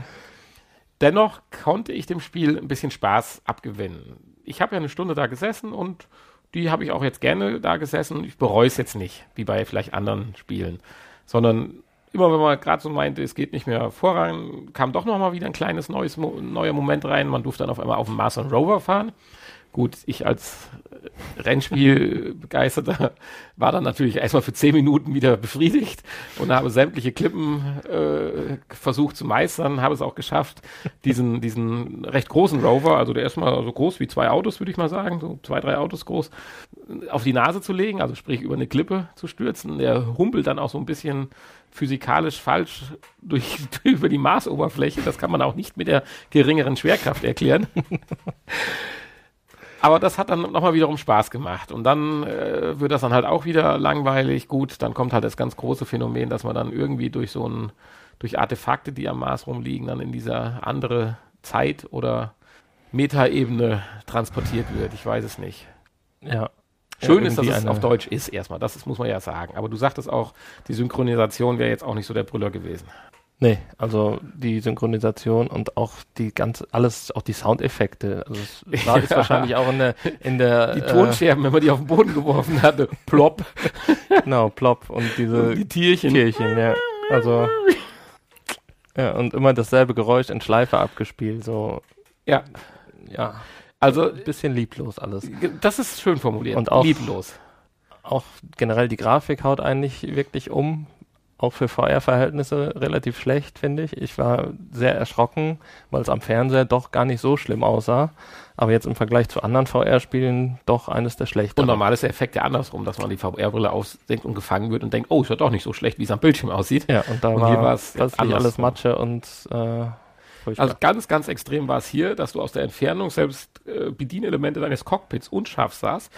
Dennoch konnte ich dem Spiel ein bisschen Spaß abgewinnen. Ich habe ja eine Stunde da gesessen und die habe ich auch jetzt gerne da gesessen. Ich bereue es jetzt nicht, wie bei vielleicht anderen Spielen, sondern immer wenn man gerade so meinte, es geht nicht mehr voran, kam doch noch mal wieder ein kleines neues neuer Moment rein. Man durfte dann auf einmal auf dem Mars Rover fahren. Gut, ich als Rennspielbegeisterter war dann natürlich erstmal für zehn Minuten wieder befriedigt und habe sämtliche Klippen äh, versucht zu meistern, habe es auch geschafft, diesen, diesen recht großen Rover, also der erstmal so groß wie zwei Autos, würde ich mal sagen, so zwei, drei Autos groß, auf die Nase zu legen, also sprich über eine Klippe zu stürzen. Der humpelt dann auch so ein bisschen physikalisch falsch durch, über die Marsoberfläche. Das kann man auch nicht mit der geringeren Schwerkraft erklären. Aber das hat dann nochmal wiederum Spaß gemacht. Und dann äh, wird das dann halt auch wieder langweilig. Gut, dann kommt halt das ganz große Phänomen, dass man dann irgendwie durch so ein, durch Artefakte, die am Mars rumliegen, dann in dieser andere Zeit oder Metaebene transportiert wird. Ich weiß es nicht. Ja. Schön ja, ist, dass es auf Deutsch ist erstmal. Das ist, muss man ja sagen. Aber du sagtest auch, die Synchronisation wäre jetzt auch nicht so der Brüller gewesen. Nee, also die Synchronisation und auch die ganze, alles, auch die Soundeffekte. Also es war ja. wahrscheinlich auch in der, in der Die Tonscherben, äh, wenn man die auf den Boden geworfen hatte, plopp. genau, plopp und diese und die Tierchen. Tierchen, ja. Also ja, und immer dasselbe Geräusch in Schleife abgespielt, so. Ja. Ja. Also ein bisschen lieblos alles. Das ist schön formuliert. Und auch lieblos. Auch generell die Grafik haut eigentlich wirklich um auch für VR-Verhältnisse relativ schlecht, finde ich. Ich war sehr erschrocken, weil es am Fernseher doch gar nicht so schlimm aussah. Aber jetzt im Vergleich zu anderen VR-Spielen doch eines der schlechteren. Und normal ist der Effekt ja andersrum, dass man die VR-Brille ausdenkt und gefangen wird und denkt, oh, ist ja doch nicht so schlecht, wie es am Bildschirm aussieht. Ja, und da und war es plötzlich alles Matsche und äh, also ganz, ganz extrem war es hier, dass du aus der Entfernung selbst äh, Bedienelemente deines Cockpits unscharf sahst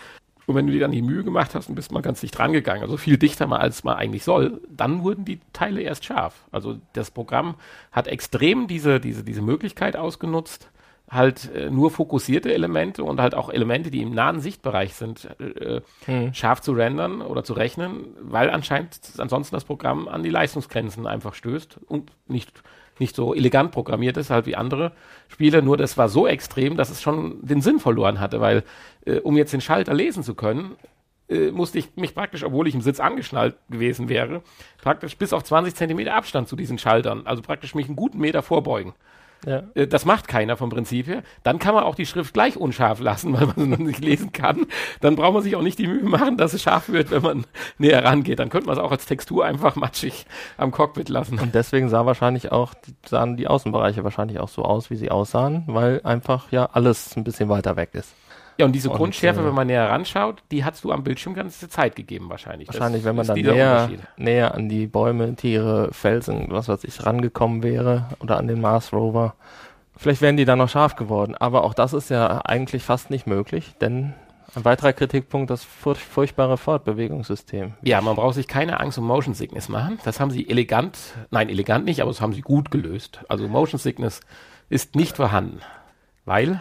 und wenn du dir dann die Mühe gemacht hast und bist mal ganz dicht rangegangen, also viel dichter mal als man eigentlich soll, dann wurden die Teile erst scharf. Also das Programm hat extrem diese, diese, diese Möglichkeit ausgenutzt, halt äh, nur fokussierte Elemente und halt auch Elemente, die im nahen Sichtbereich sind, äh, hm. scharf zu rendern oder zu rechnen, weil anscheinend ansonsten das Programm an die Leistungsgrenzen einfach stößt und nicht nicht so elegant programmiert ist, halt wie andere Spiele, nur das war so extrem, dass es schon den Sinn verloren hatte, weil äh, um jetzt den Schalter lesen zu können, äh, musste ich mich praktisch, obwohl ich im Sitz angeschnallt gewesen wäre, praktisch bis auf 20 Zentimeter Abstand zu diesen Schaltern, also praktisch mich einen guten Meter vorbeugen. Ja. Äh, das macht keiner vom Prinzip her. Dann kann man auch die Schrift gleich unscharf lassen, weil man sie nicht lesen kann. Dann braucht man sich auch nicht die Mühe machen, dass es scharf wird, wenn man näher rangeht. Dann könnte man es auch als Textur einfach matschig am Cockpit lassen. Und deswegen sah wahrscheinlich auch, sahen die Außenbereiche wahrscheinlich auch so aus, wie sie aussahen, weil einfach ja alles ein bisschen weiter weg ist. Ja, und diese und, Grundschärfe, äh, wenn man näher ranschaut, die hast du am Bildschirm ganze Zeit gegeben wahrscheinlich. Wahrscheinlich, das wenn man dann näher, näher an die Bäume, Tiere, Felsen, was weiß ich, rangekommen wäre oder an den Mars Rover. Vielleicht wären die dann noch scharf geworden. Aber auch das ist ja eigentlich fast nicht möglich, denn ein weiterer Kritikpunkt, das furch furchtbare Fortbewegungssystem. Ja, man braucht sich keine Angst um Motion Sickness machen. Das haben sie elegant, nein, elegant nicht, aber das haben sie gut gelöst. Also Motion Sickness ist nicht vorhanden. Weil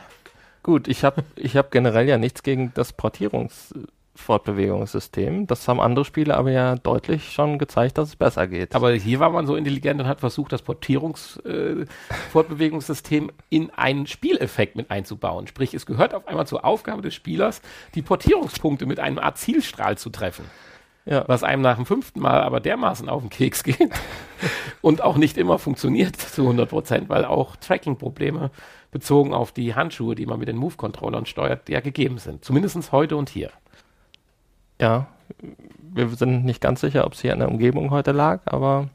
Gut, ich habe ich hab generell ja nichts gegen das Portierungsfortbewegungssystem. Das haben andere Spiele aber ja deutlich schon gezeigt, dass es besser geht. Aber hier war man so intelligent und hat versucht, das Portierungsfortbewegungssystem äh, in einen Spieleffekt mit einzubauen. Sprich, es gehört auf einmal zur Aufgabe des Spielers, die Portierungspunkte mit einem Art Zielstrahl zu treffen. Ja. Was einem nach dem fünften Mal aber dermaßen auf den Keks geht und auch nicht immer funktioniert zu 100 Prozent, weil auch Tracking-Probleme bezogen auf die Handschuhe, die man mit den Move-Controllern steuert, ja gegeben sind. Zumindest heute und hier. Ja, wir sind nicht ganz sicher, ob es hier in der Umgebung heute lag, aber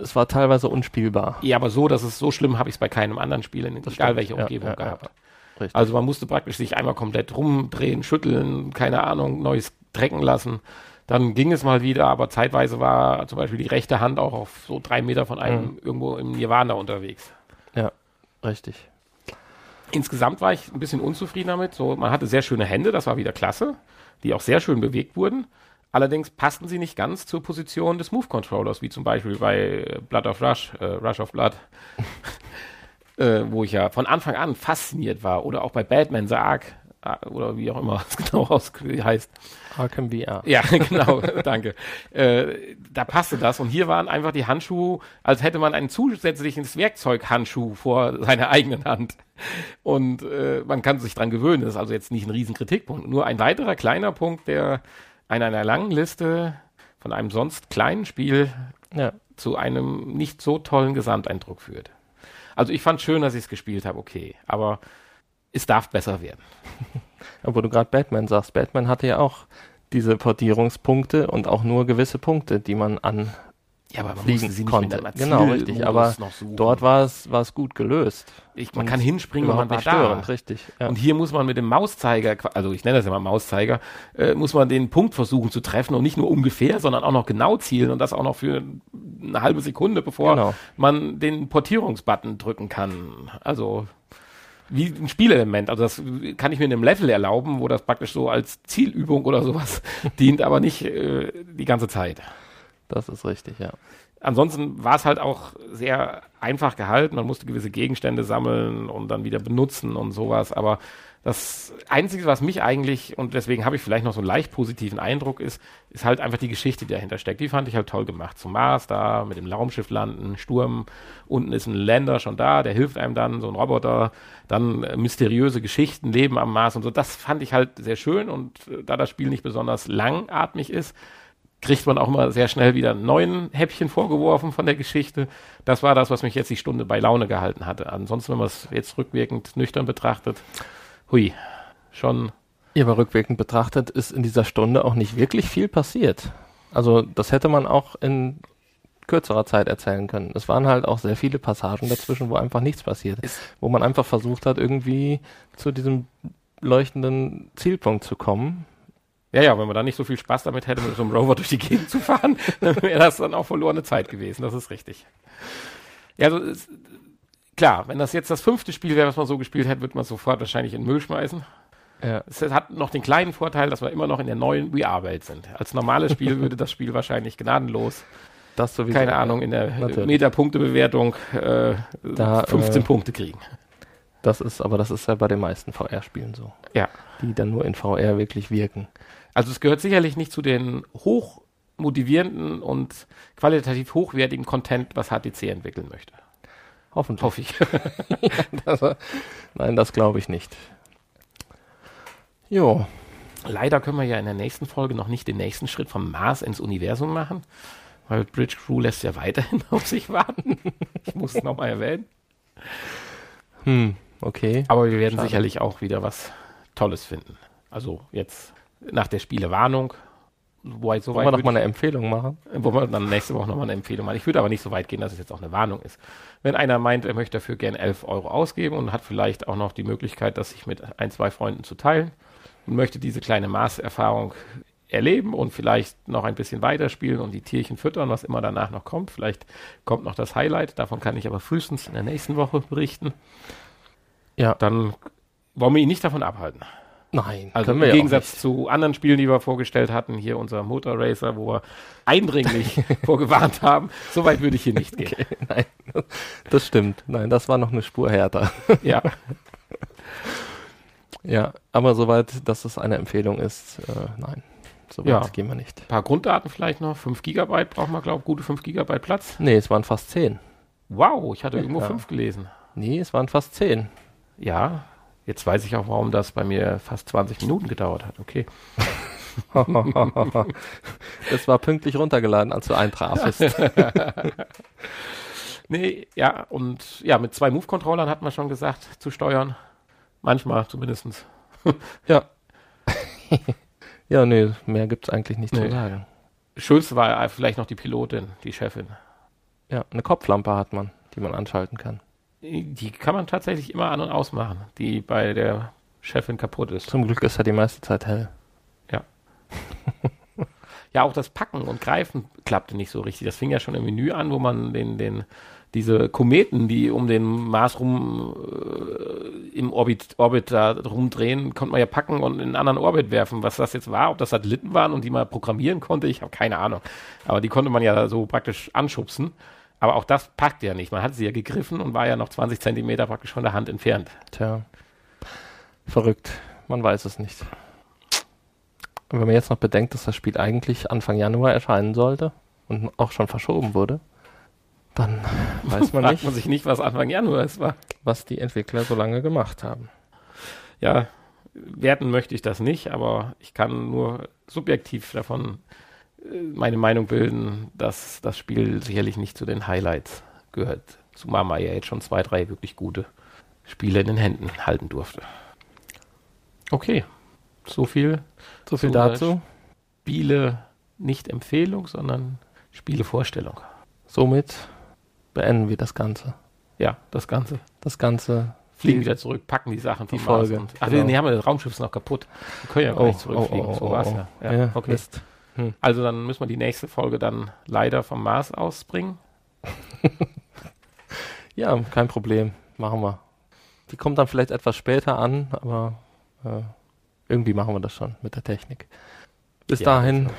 es war teilweise unspielbar. Ja, aber so, dass es so schlimm habe ich es bei keinem anderen Spiel, in egal stimmt. welche Umgebung ja, ja, gehabt. Ja, also man musste praktisch sich einmal komplett rumdrehen, schütteln, keine Ahnung, neues drecken lassen. Dann ging es mal wieder, aber zeitweise war zum Beispiel die rechte Hand auch auf so drei Meter von einem mhm. irgendwo im Nirvana unterwegs. Ja, richtig. Insgesamt war ich ein bisschen unzufrieden damit. So, man hatte sehr schöne Hände, das war wieder klasse, die auch sehr schön bewegt wurden. Allerdings passten sie nicht ganz zur Position des Move Controllers, wie zum Beispiel bei Blood of Rush, äh, Rush of Blood, äh, wo ich ja von Anfang an fasziniert war. Oder auch bei Batman The oder wie auch immer es genau heißt. Arkham VR. Ja, genau, danke. Äh, da passte das und hier waren einfach die Handschuhe, als hätte man ein zusätzliches Werkzeughandschuh vor seiner eigenen Hand. Und äh, man kann sich dran gewöhnen, das ist also jetzt nicht ein riesen Kritikpunkt. Nur ein weiterer kleiner Punkt, der in einer langen Liste von einem sonst kleinen Spiel Ja. zu einem nicht so tollen Gesamteindruck führt. Also ich fand schön, dass ich es gespielt habe, okay, aber es darf besser werden. Obwohl du gerade Batman sagst. Batman hatte ja auch diese Portierungspunkte und auch nur gewisse Punkte, die man an Ja, aber man fliegen sie nicht konnte. Genau, richtig. Aber dort war es, war es gut gelöst. ich, man und kann hinspringen, wenn man war nicht da. störend, richtig. Ja. Und hier muss man mit dem Mauszeiger, also ich nenne das ja mal Mauszeiger, äh, muss man den Punkt versuchen zu treffen und nicht nur ungefähr, sondern auch noch genau zielen und das auch noch für eine halbe Sekunde, bevor Genau. man den Portierungsbutton drücken kann. Also wie ein Spielelement. Also das kann ich mir in einem Level erlauben, wo das praktisch so als Zielübung oder sowas dient, aber nicht äh, die ganze Zeit. das ist richtig, ja. Ansonsten war es halt auch sehr einfach gehalten. Man musste gewisse Gegenstände sammeln und dann wieder benutzen und sowas. Aber das Einzige, was mich eigentlich, und deswegen habe ich vielleicht noch so einen leicht positiven Eindruck, ist, ist halt einfach die Geschichte, die dahinter steckt. Die fand ich halt toll gemacht. Zum Mars da, mit dem Raumschiff landen, Sturm, unten ist ein Länder schon da, der hilft einem dann, so ein Roboter, dann äh, mysteriöse Geschichten, Leben am Mars und so. Das fand ich halt sehr schön und äh, da das Spiel nicht besonders langatmig ist, kriegt man auch immer sehr schnell wieder einen neuen Häppchen vorgeworfen von der Geschichte. Das war das, was mich jetzt die Stunde bei Laune gehalten hatte. Ansonsten, wenn man es jetzt rückwirkend nüchtern betrachtet, hui, schon, Ja, aber rückwirkend betrachtet ist in dieser Stunde auch nicht wirklich viel passiert. Also das hätte man auch in kürzerer Zeit erzählen können. Es waren halt auch sehr viele Passagen dazwischen, wo einfach nichts passiert. Ist- Wo man einfach versucht hat, irgendwie zu diesem leuchtenden Zielpunkt zu kommen. ja, ja, wenn man da nicht so viel Spaß damit hätte, mit so einem Rover durch die Gegend zu fahren, dann wäre das dann auch verlorene Zeit gewesen. Das ist richtig. Ja, also, es, klar, wenn das jetzt das fünfte Spiel wäre, was man so gespielt hätte, würde man sofort wahrscheinlich in den Müll schmeißen. Ja. Es hat noch den kleinen Vorteil, dass wir immer noch in der neuen VR-Welt sind. Als normales Spiel würde das Spiel wahrscheinlich gnadenlos Das sowieso. keine Ahnung, in der. Meter-Punkte-Bewertung äh, Da, 15 äh, Punkte kriegen. Das ist, aber das ist ja bei den meisten VR-Spielen so. Ja. Die dann nur in VR wirklich wirken. Also es gehört sicherlich nicht zu den hoch motivierenden und qualitativ hochwertigen Content, was HTC entwickeln möchte. Hoffentlich. Hoffe ich. Das, nein, das glaube ich nicht. Jo, Leider können wir ja in der nächsten Folge noch nicht den nächsten Schritt vom Mars ins Universum machen, weil Bridge Crew lässt ja weiterhin auf sich warten. Ich muss es nochmal erwähnen. hm, okay. Aber wir werden Schade. sicherlich auch wieder was Tolles finden. Also jetzt nach der Spielewarnung. Wobei, so Wollen wir weit doch würd mal eine Empfehlung machen? Wo wir dann nächste Woche nochmal eine Empfehlung machen. Ich würde aber nicht so weit gehen, dass es jetzt auch eine Warnung ist. Wenn einer meint, er möchte dafür gern 11 Euro ausgeben und hat vielleicht auch noch die Möglichkeit, das sich mit ein, zwei Freunden zu teilen und möchte diese kleine Maßerfahrung erleben und vielleicht noch ein bisschen weiterspielen und die Tierchen füttern, was immer danach noch kommt. Vielleicht kommt noch das Highlight. Davon kann ich aber frühestens in der nächsten Woche berichten. Ja. Dann wollen wir ihn nicht davon abhalten. Nein, Also im ja Gegensatz zu anderen Spielen, die wir vorgestellt hatten, hier unser Motor Racer, wo wir eindringlich vorgewarnt haben, so weit würde ich hier nicht gehen. Nein, das stimmt. Nein, das war noch eine Spur härter. Ja, Ja, aber soweit, dass es eine Empfehlung ist, äh, nein, soweit Ja. gehen wir nicht. ein paar Grunddaten vielleicht noch. 5 Gigabyte braucht man, glaube ich, gute 5 Gigabyte Platz. Nee, es waren fast zehn. Wow, ich hatte irgendwo Ja. 5 gelesen. Nee, es waren fast zehn. Ja, jetzt weiß ich auch, warum das bei mir fast 20 Minuten gedauert hat. Okay. es war pünktlich runtergeladen, als du eintrafest. Nee, ja, und ja, mit zwei Move-Controllern hatten wir schon gesagt, zu steuern. Manchmal zumindestens. ja. ja, nee, mehr gibt's eigentlich nicht Nee. zu sagen. Schönste war vielleicht noch die Pilotin, die Chefin. Ja, eine Kopflampe hat man, die man anschalten kann. Die kann man tatsächlich immer an- und ausmachen, die bei der Chefin kaputt ist. Zum Glück ist er die meiste Zeit hell. Ja, auch das Packen und Greifen klappte nicht so richtig. Das fing ja schon im Menü an, wo man den, den, diese Kometen, die um den Mars rum äh, im Orbit, Orbit da rumdrehen, konnte man ja packen und in einen anderen Orbit werfen. Was das jetzt war, ob das Satelliten waren und die man programmieren konnte, ich habe keine Ahnung. Aber die konnte man ja so praktisch anschubsen. Aber auch das packt ja nicht. Man hat sie ja gegriffen und war ja noch 20 Zentimeter praktisch von der Hand entfernt. Tja, verrückt. man weiß es nicht. Und wenn man jetzt noch bedenkt, dass das Spiel eigentlich Anfang Januar erscheinen sollte und auch schon verschoben wurde, dann weiß man nicht, man sich nicht, was Anfang Januar es war. was die Entwickler so lange gemacht haben. Ja, werten möchte ich das nicht, aber ich kann nur subjektiv davon meine Meinung bilden, dass das Spiel sicherlich nicht zu den Highlights gehört. Zumal man ja jetzt schon zwei, drei wirklich gute Spiele in den Händen halten durfte. Okay, so viel So viel Zu dazu. Spiele nicht Empfehlung, sondern Spielevorstellung. Somit beenden wir das Ganze. Ja, das Ganze. Das Ganze Fliegen wieder zurück, packen die Sachen Die Folge, Und, ach, genau. nee, haben wir das Raumschiff ist noch kaputt. Wir können ja gar nicht zurückfliegen. so war's ja. ja. Ja, okay. Mist. Also dann müssen wir die nächste Folge dann leider vom Mars ausbringen. Ja, kein Problem. Machen wir. Die kommt dann vielleicht etwas später an, aber äh, irgendwie machen wir das schon mit der Technik. Bis Ja, dahin Sagen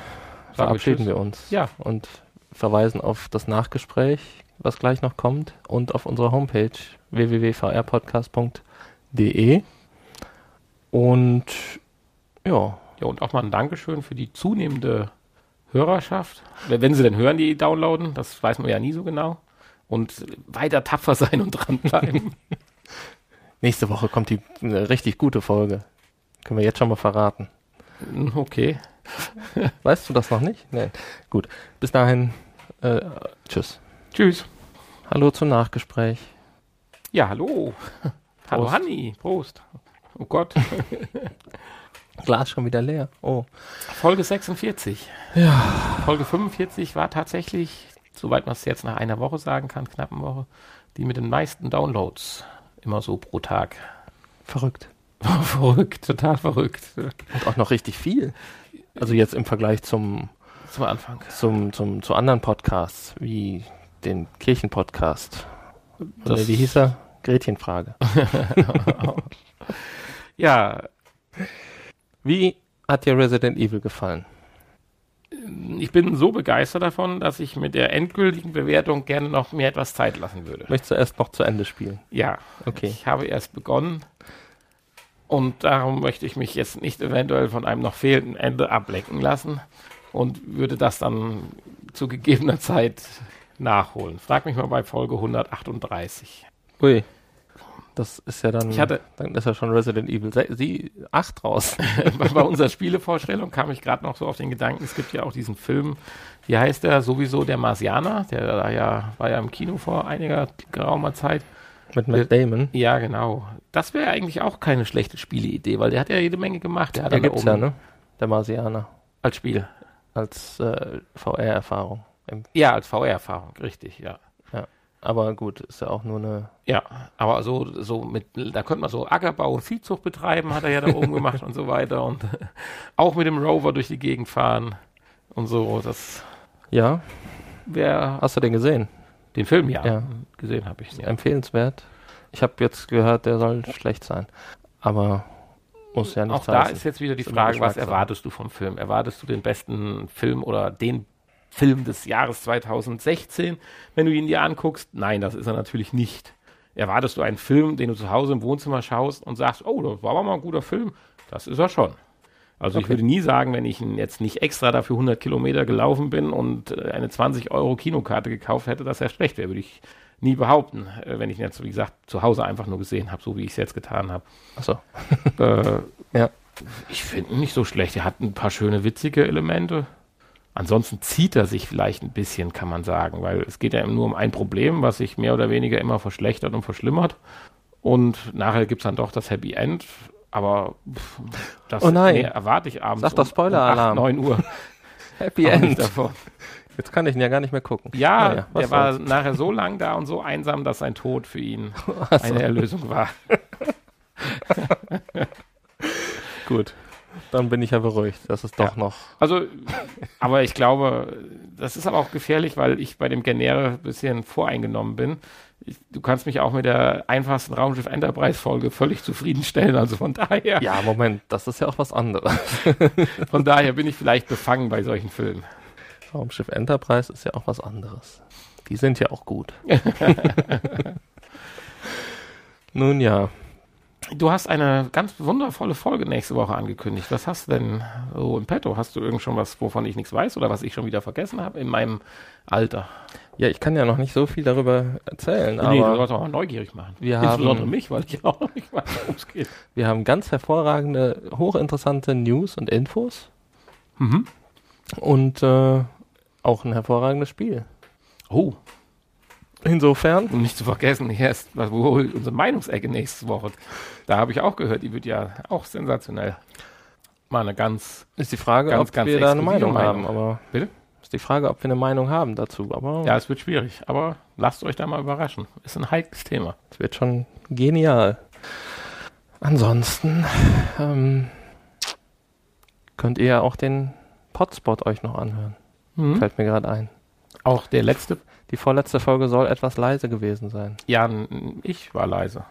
verabschieden wir uns Ja. und verweisen auf das Nachgespräch, was gleich noch kommt, und auf unsere Homepage www.vrpodcast.de. Und ja, Ja, und auch mal ein Dankeschön für die zunehmende Hörerschaft. Wenn sie denn hören, die downloaden, das weiß man ja nie so genau. Und weiter tapfer sein und dranbleiben. nächste Woche kommt die eine richtig gute Folge. Können wir jetzt schon mal verraten. Hm, okay. Weißt du das noch nicht? Nee. Gut. Bis dahin, äh, tschüss. Tschüss. Hallo zum Nachgespräch. Ja, hallo. Hallo Prost. Hanni. Prost. Oh Gott. Glas schon wieder leer. Oh. Folge 46. Ja. Folge 45 war tatsächlich, soweit man es jetzt nach einer Woche sagen kann, knappen Woche, die mit den meisten Downloads. Immer so pro Tag. Verrückt. verrückt, total verrückt. Und auch noch richtig viel. Also jetzt im Vergleich zum, Zum Anfang. zum, zum, zu anderen Podcasts, wie den Kirchenpodcast. Oder wie hieß er? Gretchenfrage. Ja, Wie hat dir Resident Evil gefallen? ich bin so begeistert davon, dass ich mit der endgültigen Bewertung gerne noch mir etwas Zeit lassen würde. Möchtest du erst noch zu Ende spielen? Ja, Okay. ich habe erst begonnen und darum möchte ich mich jetzt nicht eventuell von einem noch fehlenden Ende ablenken lassen und würde das dann zu gegebener Zeit nachholen. Frag mich mal bei Folge 138. Ui. Das ist ja dann, Ich hatte- dann ist ja schon Resident Evil se- sie, 8 raus. bei unserer Spielevorstellung kam ich gerade noch so auf den Gedanken, es gibt ja auch diesen Film, wie heißt der, sowieso der Marsianer, der da ja, war ja im Kino vor einiger geraumer Zeit. Mit Matt Damon. Ja, genau. Das wäre eigentlich auch keine schlechte Spieleidee, weil der hat ja jede Menge gemacht. Der hat Der dann da gibt's ja, ne? Der Marsianer. Als Spiel. Als äh, VR-Erfahrung. Ja, als VR-Erfahrung, richtig, ja. Aber gut, ist ja auch nur eine. Ja, aber so, so mit, da könnte man so Ackerbau und Viehzucht betreiben, hat er ja da oben gemacht und so weiter. Und auch mit dem Rover durch die Gegend fahren und so. Das Ja, wäre hast du den gesehen? den Film ja, Ja. gesehen habe ich. Ja. Empfehlenswert. Ich habe jetzt gehört, der soll schlecht sein. Aber muss ja nicht Auch da heißen. ist jetzt wieder die Frage, was erwartest du vom Film? Erwartest du den besten Film oder den Film des Jahres 2016, wenn du ihn dir anguckst? Nein, das ist er natürlich nicht. Erwartest du einen Film, den du zu Hause im Wohnzimmer schaust und sagst, oh, das war aber mal ein guter Film? Das ist er schon. Also ich Okay. würde nie sagen, wenn ich ihn jetzt nicht extra dafür 100 Kilometer gelaufen bin und äh, eine 20 Euro Kinokarte gekauft hätte, dass er schlecht wäre, würde ich nie behaupten, äh, wenn ich ihn jetzt, wie gesagt, zu Hause einfach nur gesehen habe, so wie ich es jetzt getan habe. Achso. Äh, Ja. ich finde ihn nicht so schlecht. Er hat ein paar schöne, witzige Elemente. Ansonsten zieht er sich vielleicht ein bisschen, kann man sagen, weil es geht ja nur um ein Problem, was sich mehr oder weniger immer verschlechtert und verschlimmert. Und nachher gibt es dann doch das Happy End. Aber pff, das Oh nee, erwarte ich abends Sag doch Spoiler-Alarm. um 8, 9 Uhr. Happy Aber End. davon. Jetzt kann ich ihn ja gar nicht mehr gucken. Ja, Naja, der war soll's. nachher so lang da und so einsam, dass sein Tod für ihn eine Erlösung war. Gut. Dann bin ich ja beruhigt. Das ist doch Ja. noch. Also, aber ich glaube, das ist aber auch gefährlich, weil ich bei dem Genere ein bisschen voreingenommen bin. Ich, du kannst mich auch mit der einfachsten Raumschiff Enterprise Folge völlig zufriedenstellen. Also von daher, Ja, Moment, das ist ja auch was anderes. von daher bin ich vielleicht befangen bei solchen Filmen. Raumschiff Enterprise ist ja auch was anderes. Die sind ja auch gut. Nun ja. Du hast eine ganz wundervolle Folge nächste Woche angekündigt. Was hast du denn so im Petto? Hast du irgend schon was, wovon ich nichts weiß oder was ich schon wieder vergessen habe in meinem Alter? Ja, ich kann ja noch nicht so viel darüber erzählen, nee, du aber sollst auch mal neugierig machen. wir Insbesondere haben, mich, weil ich auch noch nicht weiß, worum es geht. wir haben ganz hervorragende, hochinteressante News und Infos Mhm. und äh, auch ein hervorragendes Spiel. Oh, Insofern, und nicht zu vergessen, hier ist was, wo unsere Meinungsecke nächste Woche. Da habe ich auch gehört, die wird ja auch sensationell. Mal eine ganz. ist die Frage, Ganz, ob ganz wir da eine Meinung, Meinung. haben. Aber Bitte? ist die Frage, ob wir eine Meinung haben dazu. Aber Ja, es wird schwierig, aber lasst euch da mal überraschen. Ist ein heikles Thema. es wird schon genial. Ansonsten ähm, könnt ihr ja auch den Potspot euch noch anhören. Mhm. Fällt mir gerade ein. Auch der letzte. Die vorletzte Folge soll etwas leise gewesen sein. Ja, ich war leise.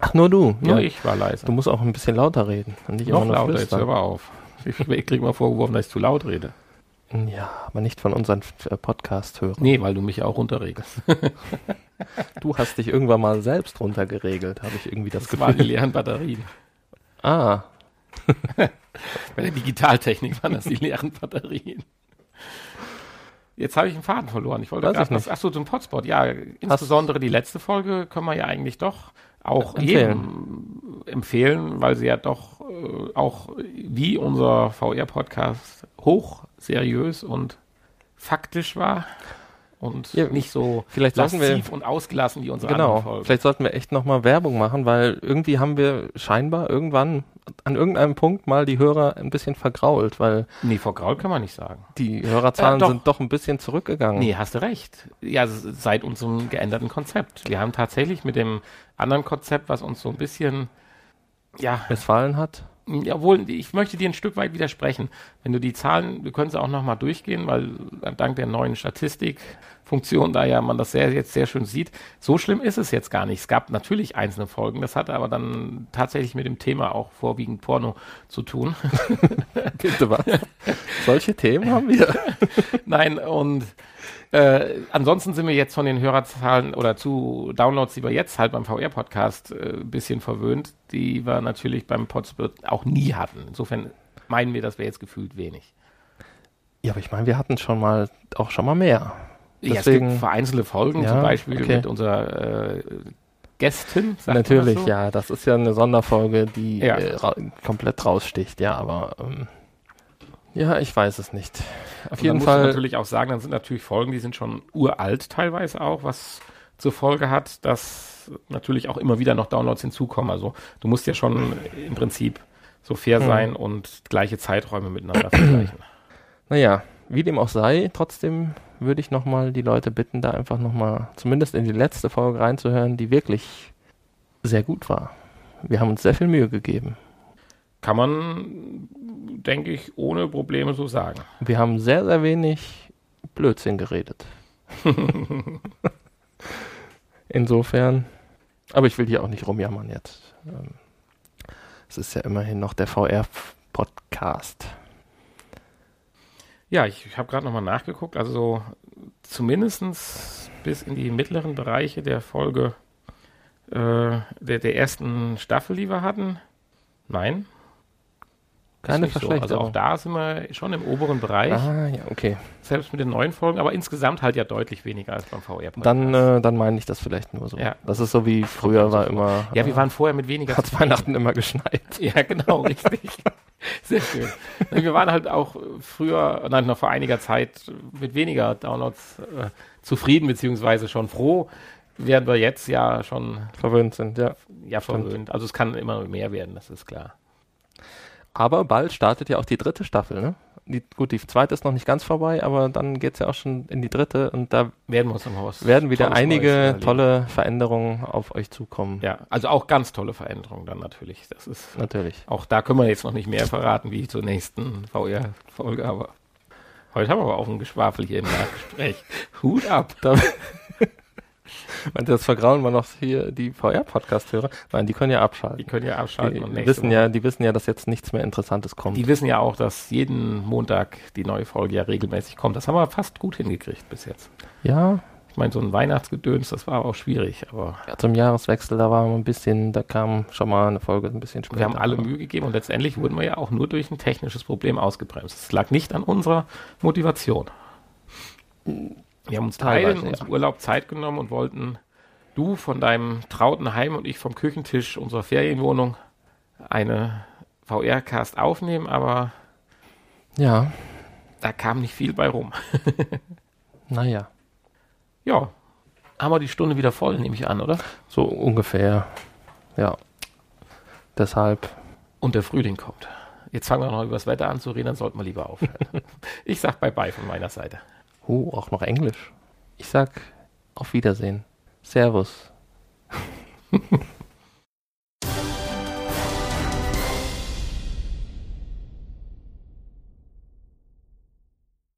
Ach, nur du. Nur Ja. ich war leise. Du musst auch ein bisschen lauter reden und nicht Noch immer lauter, jetzt flüstern. hör mal auf. Ich, ich krieg mal vorgeworfen, dass ich zu laut rede. Ja, aber nicht von unseren äh, Podcast-Hörern. Nee, weil du mich auch runterregelst. Du hast dich irgendwann mal selbst runtergeregelt, habe ich irgendwie das Das waren die Gefühl. leeren Batterien. Ah, Bei der Digitaltechnik waren das die leeren Batterien. Jetzt habe ich einen Faden verloren. Ich wollte gerade was. Achso, zum Potspot. Ja, insbesondere die letzte Folge können wir ja eigentlich doch auch Empfehlen. jedem empfehlen, weil sie ja doch äh, auch wie unser VR-Podcast hoch seriös und faktisch war und Ja, nicht so vielleicht sollten wir- und ausgelassen wie unsere genau. Vielleicht sollten wir echt nochmal Werbung machen, weil irgendwie haben wir scheinbar irgendwann an irgendeinem Punkt mal die Hörer ein bisschen vergrault, weil Nee, vor Graul kann man nicht sagen. die Hörerzahlen Äh, doch. sind doch ein bisschen zurückgegangen. Nee, hast du recht. Ja, seit unserem geänderten Konzept. Wir haben tatsächlich mit dem anderen Konzept, was uns so ein bisschen, ja, Missfallen hat. Jawohl, ich möchte dir ein Stück weit widersprechen. Wenn du die Zahlen, wir können sie auch nochmal durchgehen, weil dank der neuen Statistikfunktion da ja man das sehr, jetzt sehr schön sieht. So schlimm ist es jetzt gar nicht. Es gab natürlich einzelne Folgen, das hatte aber dann tatsächlich mit dem Thema auch vorwiegend Porno zu tun. Bitte was? Solche Themen haben wir. Nein, und äh, ansonsten sind wir jetzt von den Hörerzahlen oder zu Downloads, die wir jetzt halt beim VR-Podcast äh, ein bisschen verwöhnt, die wir natürlich beim Podspot auch nie hatten. Insofern meinen wir, das wäre jetzt gefühlt wenig. Ja, aber ich meine, wir hatten schon mal auch schon mal mehr. Ja, es Deswegen- gibt vereinzelte Folgen, Ja, zum Beispiel okay. mit unserer äh, Gästin. Natürlich, so? ja, das ist ja eine Sonderfolge, die Ja. äh, ra komplett raussticht, ja, aber ähm, ja, ich weiß es nicht. Auf Und jeden Fall, natürlich auch sagen, dann sind natürlich Folgen, die sind schon uralt teilweise auch, was zur Folge hat, dass natürlich auch immer wieder noch Downloads hinzukommen. Also du musst ja schon im Prinzip so fair Hm. sein und gleiche Zeiträume miteinander vergleichen. naja, wie dem auch sei, trotzdem würde ich nochmal die Leute bitten, da einfach nochmal zumindest in die letzte Folge reinzuhören, die wirklich sehr gut war. Wir haben uns sehr viel Mühe gegeben. Kann man, denke ich, ohne Probleme so sagen. Wir haben sehr, sehr wenig Blödsinn geredet. Insofern, aber ich will hier auch nicht rumjammern jetzt. Ähm, Es ist ja immerhin noch der VR-Podcast. Ja, ich, ich habe gerade nochmal nachgeguckt. Also so zumindestens bis in die mittleren Bereiche der Folge äh, der, der ersten Staffel, die wir hatten. Nein. Keine nicht so. Verschlechterung. Also auch da sind wir schon im oberen Bereich, Ah, ja, okay. selbst mit den neuen Folgen, aber insgesamt halt ja deutlich weniger als beim VR-Podcast. Dann, äh, dann meine ich das vielleicht nur so. Ja. Das ist so wie früher war immer. ja, wir waren vorher mit weniger hat. Weihnachten immer geschneit. Ja, genau, richtig. Sehr schön. Wir waren halt auch früher, nein, noch vor einiger Zeit mit weniger Downloads äh, zufrieden, beziehungsweise schon froh, während wir jetzt ja schon Verwöhnt sind, ja. ja Stimmt. verwöhnt. Also es kann immer mehr werden, das ist klar. Aber bald startet ja auch die dritte Staffel, ne? Die, gut, die zweite ist noch nicht ganz vorbei, aber dann geht's ja auch schon in die dritte und da Werden werden wieder Tolles einige tolle Veränderungen auf euch zukommen. Ja, also auch ganz tolle Veränderungen dann natürlich. Das ist Natürlich. auch da können wir jetzt noch nicht mehr verraten wie zur nächsten VR-Folge, aber heute haben wir aber auch ein Geschwafel hier im Nachgespräch. Hut ab. Ihr, das vergrauen wir noch hier die VR-Podcast-Hörer? Nein, die können ja Die abschalten. können ja abschalten und Die wissen Woche- ja, die wissen ja, dass jetzt nichts mehr Interessantes kommt. Die wissen ja auch, dass jeden Montag die neue Folge ja regelmäßig kommt. Das haben wir fast gut hingekriegt bis jetzt. ja, Ich meine, so ein Weihnachtsgedöns, das war auch schwierig, aber. Ja, zum Jahreswechsel, da war ein bisschen, da kam schon mal eine Folge ein bisschen später. Wir haben alle Mühe gegeben und letztendlich wurden wir ja auch nur durch ein technisches Problem ausgebremst. Es lag nicht an unserer Motivation. Wir haben uns beide in unserem Urlaub Zeit genommen und wollten du von deinem trauten Heim und ich vom Küchentisch unserer Ferienwohnung eine VR-Cast aufnehmen, aber ja, da kam nicht viel bei rum. naja. Ja, haben wir die Stunde wieder voll, nehme ich an, oder? So ungefähr. Ja. Deshalb. Und der Frühling kommt. Jetzt fangen wir noch über das Wetter an zu reden, dann sollten wir lieber aufhören. ich sag Bye-bye von meiner Seite. Oh, auch noch Englisch. Ich sag auf Wiedersehen. Servus.